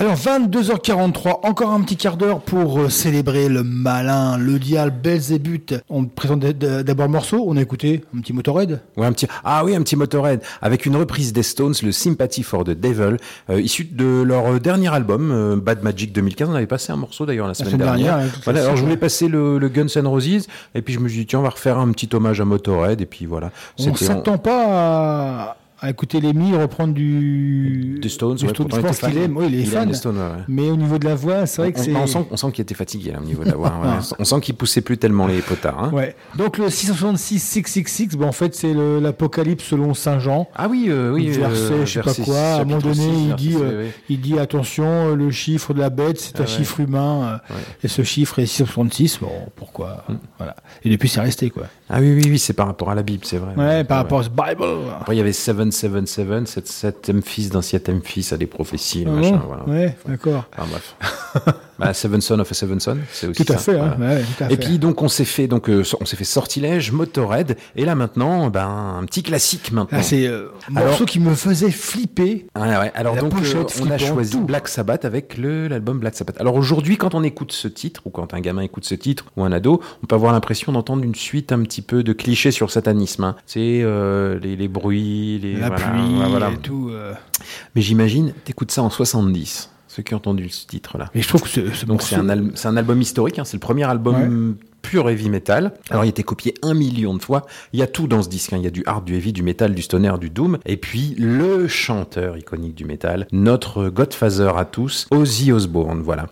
Alors 22h43, encore un petit quart d'heure pour euh, célébrer le malin, le dial Belzébuth. On présente d'abord le morceau, on a écouté un petit Motorhead. Ouais, un petit, ah oui, un petit Motorhead, avec une reprise des Stones, le Sympathy for the Devil, euh, issu de leur dernier album, euh, Bad Magic 2015. On avait passé un morceau d'ailleurs la semaine semaine dernière. voilà, alors je voulais passer le, le Guns N' Roses, et puis je me suis dit, tiens, on va refaire un petit hommage à Motorhead, et puis voilà. On s'attend pas à, à écouter Lemmy reprendre du... Des Stones, du ouais, Je pense qu'il fan. aime, oui, il est Il fan. Stones, ouais. Mais au niveau de la voix, c'est vrai que c'est... on sent, on sent qu'il était fatigué là, au niveau de la voix. ouais. On sent qu'il poussait plus tellement les potards. Hein. Ouais. Donc le 666 666, bon, en fait c'est l'Apocalypse selon Saint Jean. Ah oui, euh, oui, verset, euh, je sais pas quoi. À un moment donné, 6, il dit, euh, oui. il dit attention, euh, le chiffre de la bête, c'est Ah un ouais. chiffre humain, euh, et ce chiffre est 666. Bon, pourquoi Mm. Voilà. Et depuis c'est resté quoi. Ah oui, oui, oui, c'est par rapport à la Bible, c'est vrai. Ouais, par rapport à ce Bible. Après, il y avait 777, c'est septième fils d'un septième fils à des prophéties, Ah machin, bon voilà. Ouais, d'accord. Enfin, bref. bah, Seven Son of a Seven Son, c'est aussi Tout à ça, fait, hein, voilà. ouais, tout à Et fait. puis donc on s'est fait donc euh, on s'est fait sortilège, Motorhead, et là maintenant ben un petit classique maintenant. Ah, c'est euh, Alors- morceau qui me faisait flipper. Ouais, ouais. Alors La donc euh, on a choisi tout. Black Sabbath avec le l'album Black Sabbath. Alors aujourd'hui quand on écoute ce titre ou quand un gamin écoute ce titre ou un ado, on peut avoir l'impression d'entendre une suite un petit peu de clichés sur satanisme. Hein. C'est euh, les, les bruits, les La voilà, pluie voilà. et tout. Mais j'imagine t'écoutes ça en 70. Ceux qui ont entendu ce titre-là. Mais je trouve que ce, ce Donc morceau- c'est un, al- c'est un album historique, hein, c'est le premier album pur heavy metal. Alors il a été copié un million de fois. Il y a tout dans ce disque, hein. il y a du hard, du heavy, du metal, du stoner, du doom. Et puis le chanteur iconique du metal, notre Godfather à tous, Ozzy Osbourne, voilà.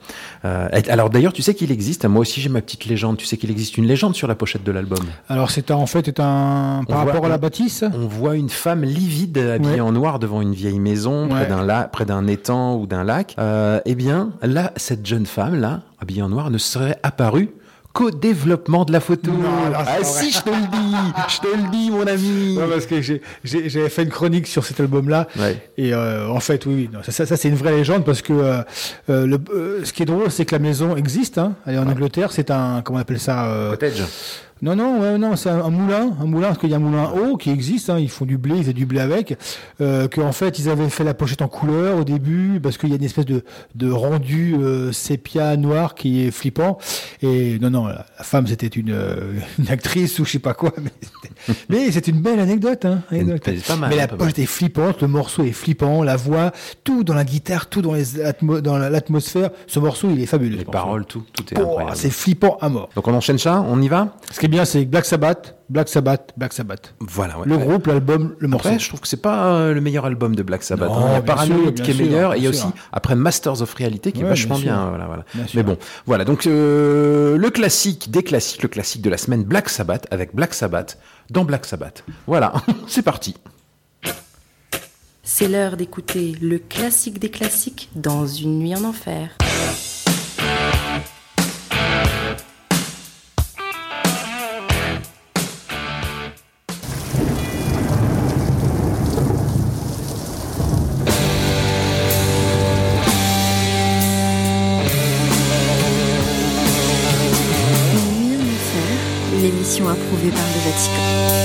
Euh, alors d'ailleurs tu sais qu'il existe, moi aussi j'ai ma petite légende, tu sais qu'il existe une légende sur la pochette de l'album? Alors c'est un- en fait est un par On voit- rapport à la bâtisse? On voit une femme livide habillée Ouais. en noir devant une vieille maison près Ouais. d'un la- près d'un étang ou d'un lac. Euh, eh bien, là, cette jeune femme là, habillée en noir, ne serait apparue qu'au développement de la photo. non, ah si, je te le dis, je te le dis, mon ami. Ouais, parce que j'avais fait une chronique sur cet album-là. Ouais. Et euh, en fait, oui, oui, non, ça, ça, ça, c'est une vraie légende parce que euh, euh, le, euh, ce qui est drôle, c'est que la maison existe. Hein, elle est en Angleterre. C'est un, comment on appelle ça euh, Cottage. Non, non, ouais, non, c'est un, moulin, un moulin, parce qu'il y a un moulin haut qui existe. Hein, ils font du blé, ils font du blé avec. Euh, que en fait, ils avaient fait la pochette en couleur au début parce qu'il y a une espèce de, de rendu euh, sépia noir qui est flippant. Et non, non, la, la femme c'était une, euh, une actrice ou je sais pas quoi. Mais c'est une belle anecdote. Hein, anecdote. C'est pas mal, mais hein, la pochette est flippante, le morceau est flippant, la voix, tout dans la guitare, tout dans les atmo- dans l'atmosphère. Ce morceau, il est fabuleux. Les morceau. paroles, tout, tout est Oh, incroyable. c'est flippant à mort. Donc on enchaîne ça, on y va? Ce qui est bien, c'est Black Sabbath, Black Sabbath, Black Sabbath. Voilà. ouais. Le groupe, l'album, le morceau. Après, je trouve que c'est pas euh, le meilleur album de Black Sabbath. Non, hein. Il y a Paranoid sûr, qui est meilleur, et il y a aussi après Masters of Reality qui est vachement bien bien. sûr. voilà, voilà. Bien sûr. Mais bon, voilà. Donc euh, le classique des classiques, le classique de la semaine, Black Sabbath avec Black Sabbath dans Black Sabbath. Voilà, c'est parti. C'est l'heure d'écouter le classique des classiques dans une nuit en enfer. Approuvée par le Vatican.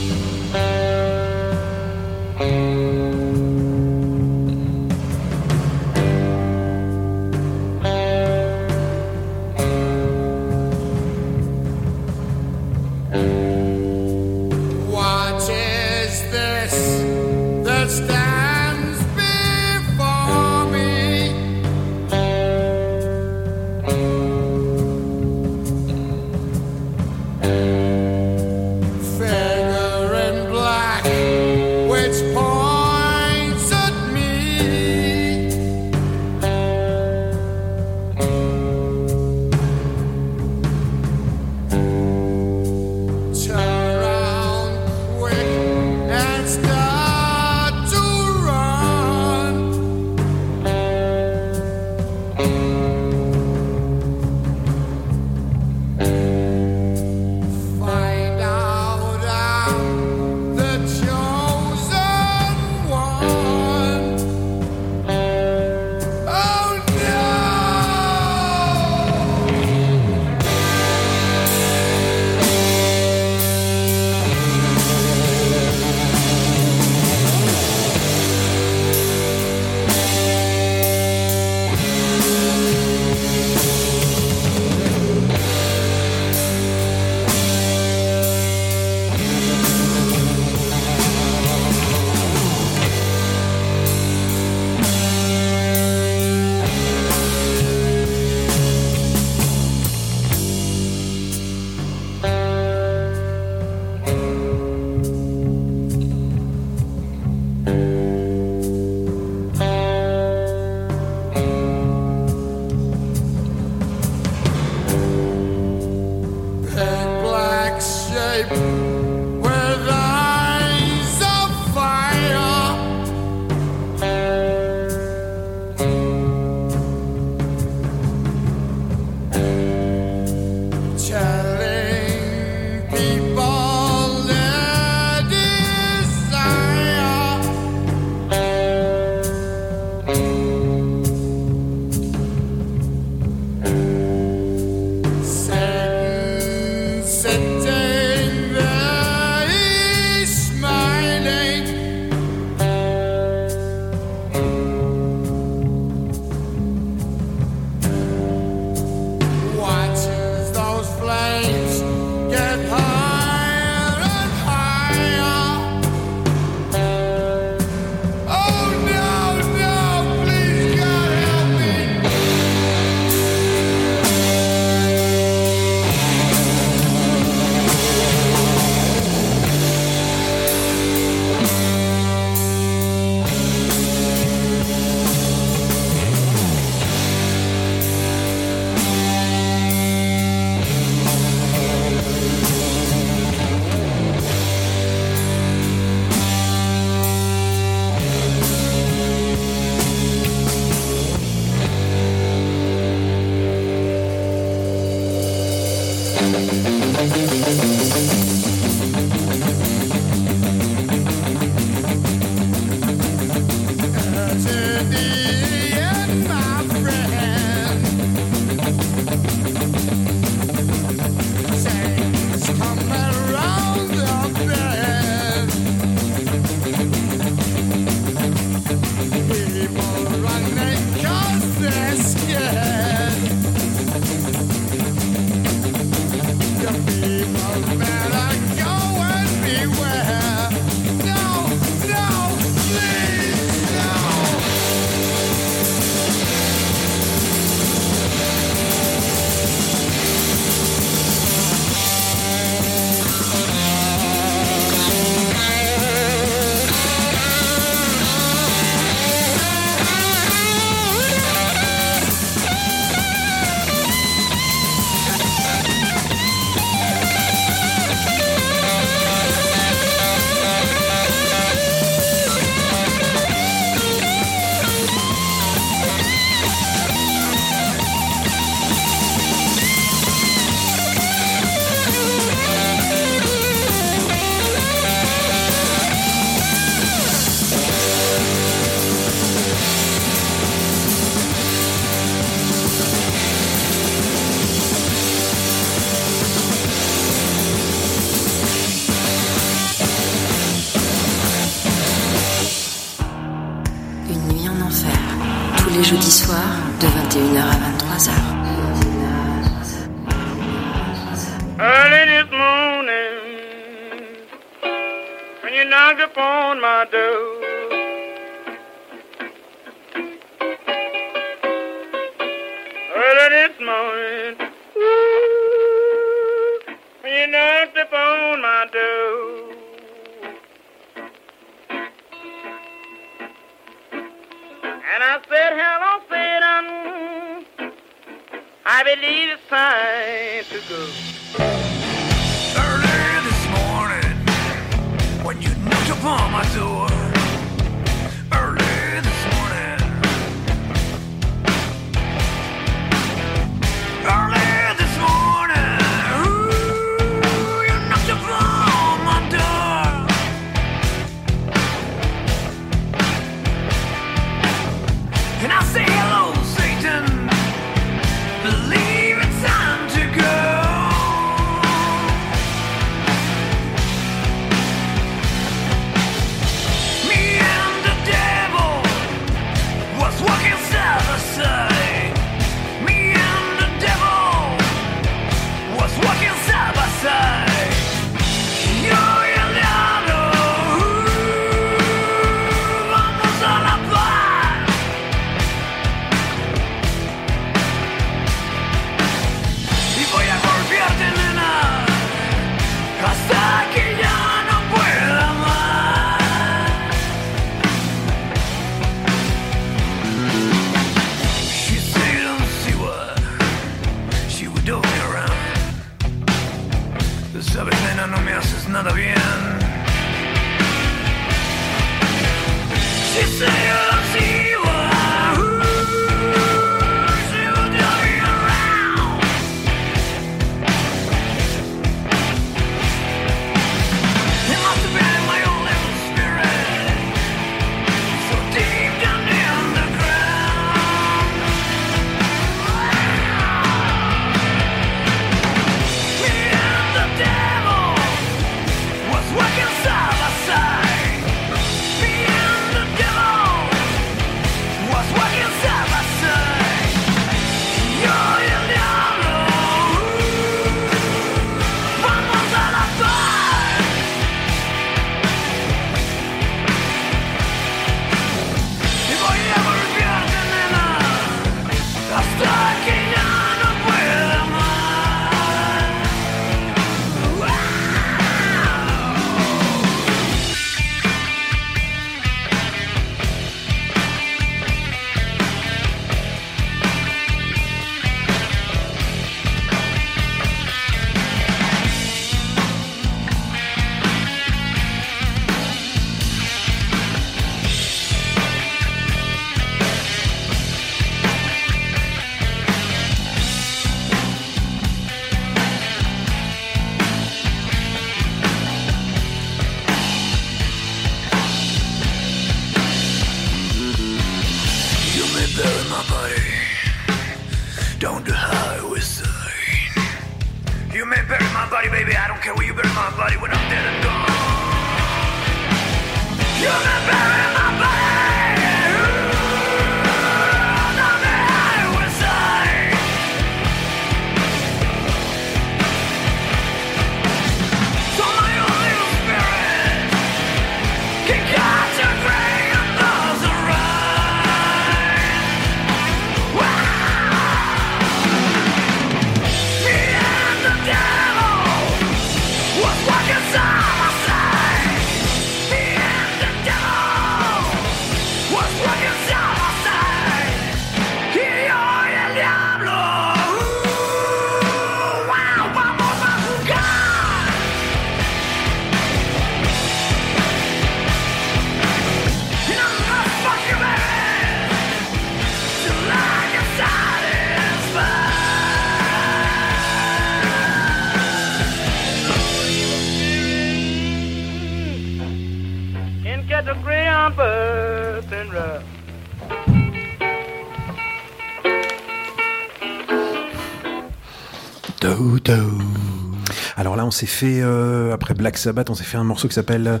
S'est fait, euh, après Black Sabbath, on s'est fait un morceau qui s'appelle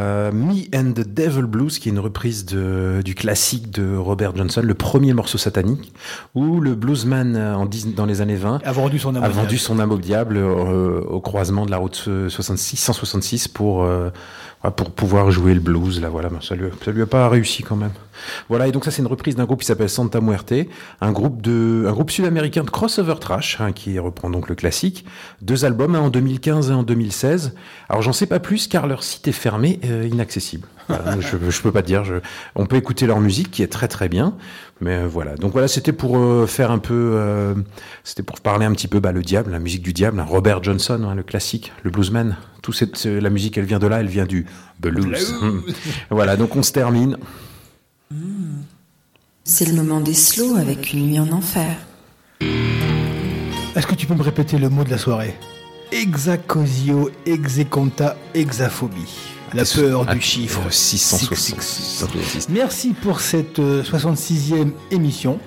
euh, Me and the Devil Blues, qui est une reprise de, du classique de Robert Johnson, le premier morceau satanique, où le bluesman, euh, en dans les années 20, A vendu son âme a au vendu diable. son âme au diable euh, au croisement de la route 66, 166 pour, euh, voilà, pour pouvoir jouer le blues. Là, voilà, Ben, ça lui, ça lui a pas réussi quand même. Voilà, et donc ça c'est une reprise d'un groupe qui s'appelle Santa Muerte, un groupe de, un groupe sud-américain de crossover trash hein, qui reprend donc le classique. Deux albums, un en 2015 et en 2016. Alors j'en sais pas plus car leur site est fermé, euh, inaccessible. Voilà, je, je peux pas dire. Je, on peut écouter leur musique qui est très très bien, mais euh, voilà. Donc voilà, c'était pour euh, faire un peu, c'était pour parler un petit peu bah, le diable, la musique du diable, hein, Robert Johnson, hein, le classique, le bluesman. Tout cette, la musique, elle vient de là, elle vient du blues. Voilà, donc on se termine. C'est le moment des slows avec une nuit en enfer. Est-ce que tu peux me répéter le mot de la soirée? Exacosio, execonta, exaphobie. La peur du chiffre. euh, 666. 666. Merci pour cette euh, 66e émission.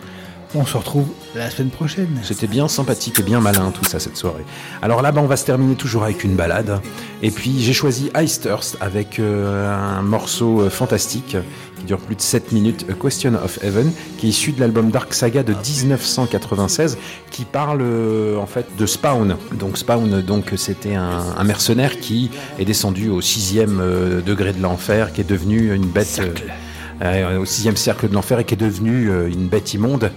On se retrouve la semaine prochaine. C'était bien sympathique et bien malin tout ça cette soirée. Alors là, bah, on va se terminer toujours avec une balade. Et puis j'ai choisi Ice Thirst avec euh, un morceau euh, fantastique qui dure plus de 7 minutes, A Question of Heaven, qui est issu de l'album Dark Saga de 1996, qui parle euh, en fait de Spawn. Donc Spawn, donc c'était un, un mercenaire qui est descendu au sixième euh, degré de l'enfer, qui est devenu une bête. Euh, au sixième cercle de l'enfer et qui est devenu euh, une bête immonde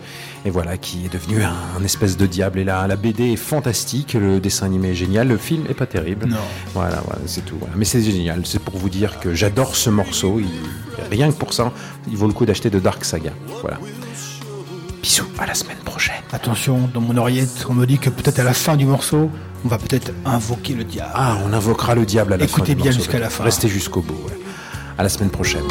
et voilà qui est devenu un, un espèce de diable et la, la BD est fantastique le dessin animé est génial le film est pas terrible Non. voilà, voilà c'est tout voilà. mais c'est génial c'est pour vous dire que j'adore ce morceau il- rien que pour ça il vaut le coup d'acheter de Dark Saga voilà bisous à la semaine prochaine Attention, dans mon oreillette, on me dit que peut-être à la fin du morceau, on va peut-être invoquer le diable. Ah, on invoquera le diable à la fin. Écoutez bien jusqu'à la fin. Restez jusqu'au bout. ouais. À la semaine prochaine.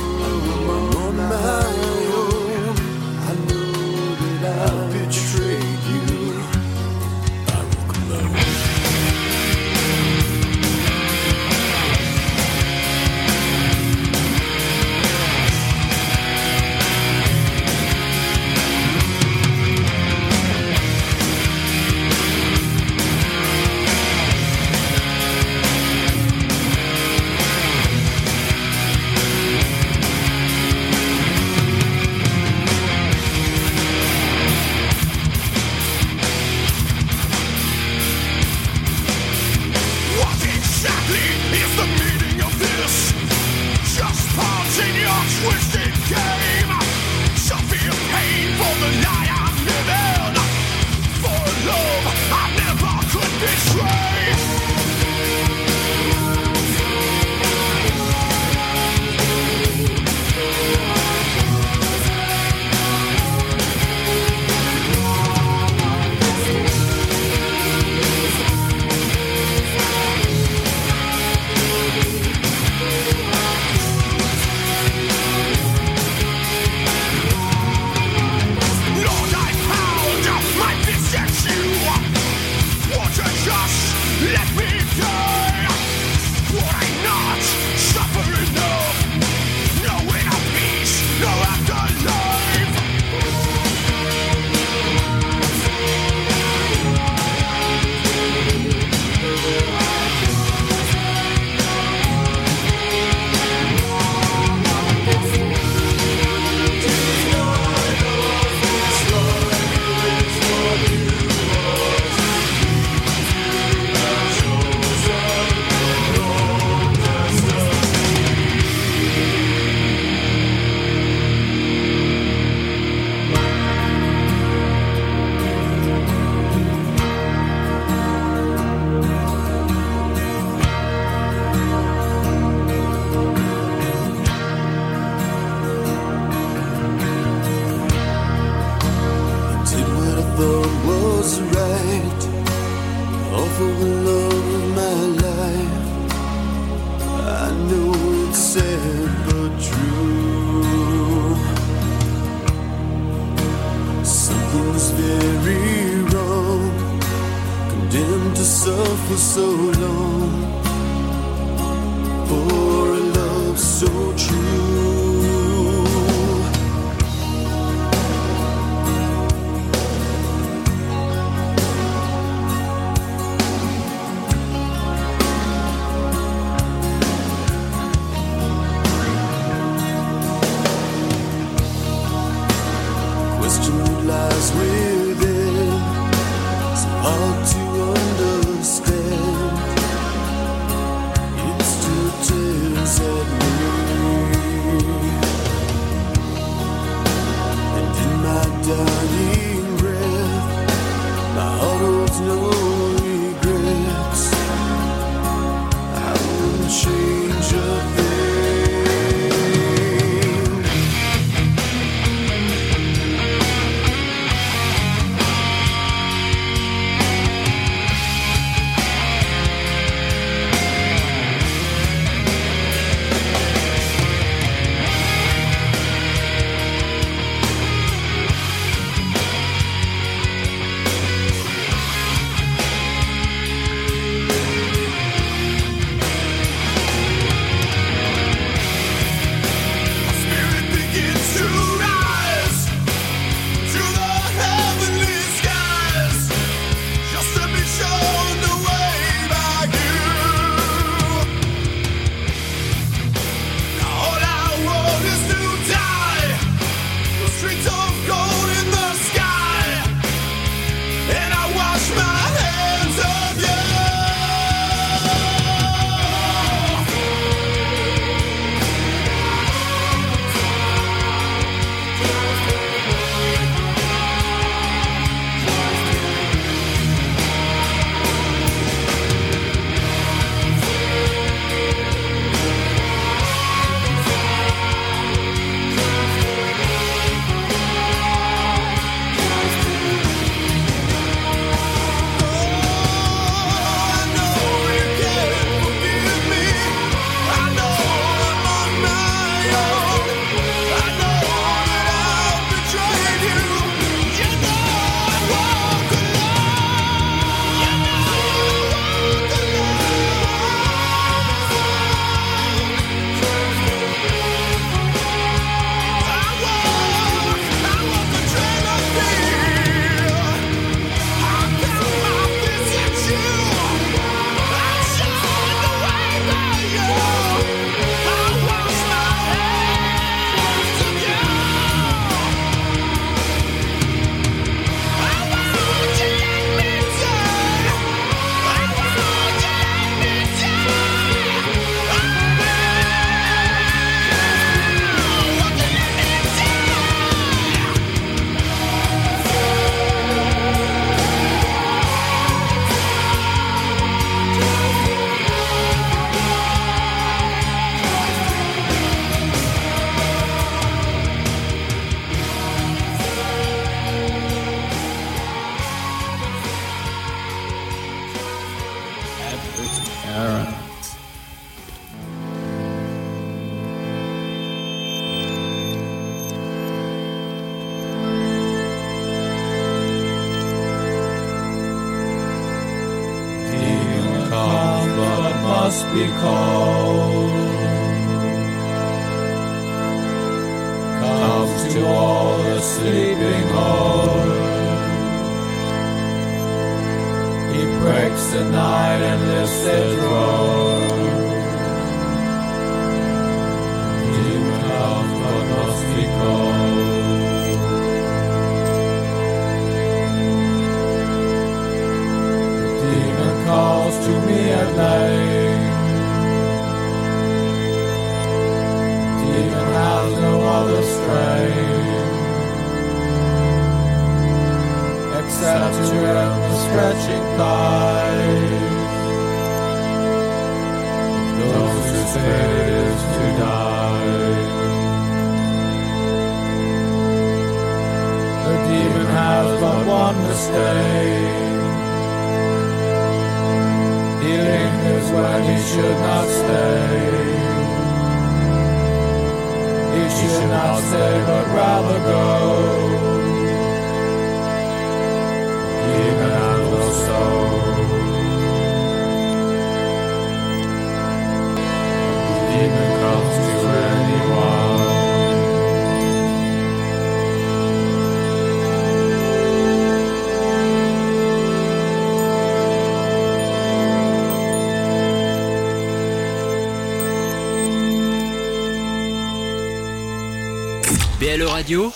BLE Radio,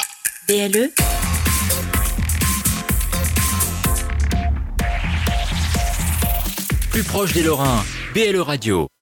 BLE plus proche des Lorrains. BLE Radio.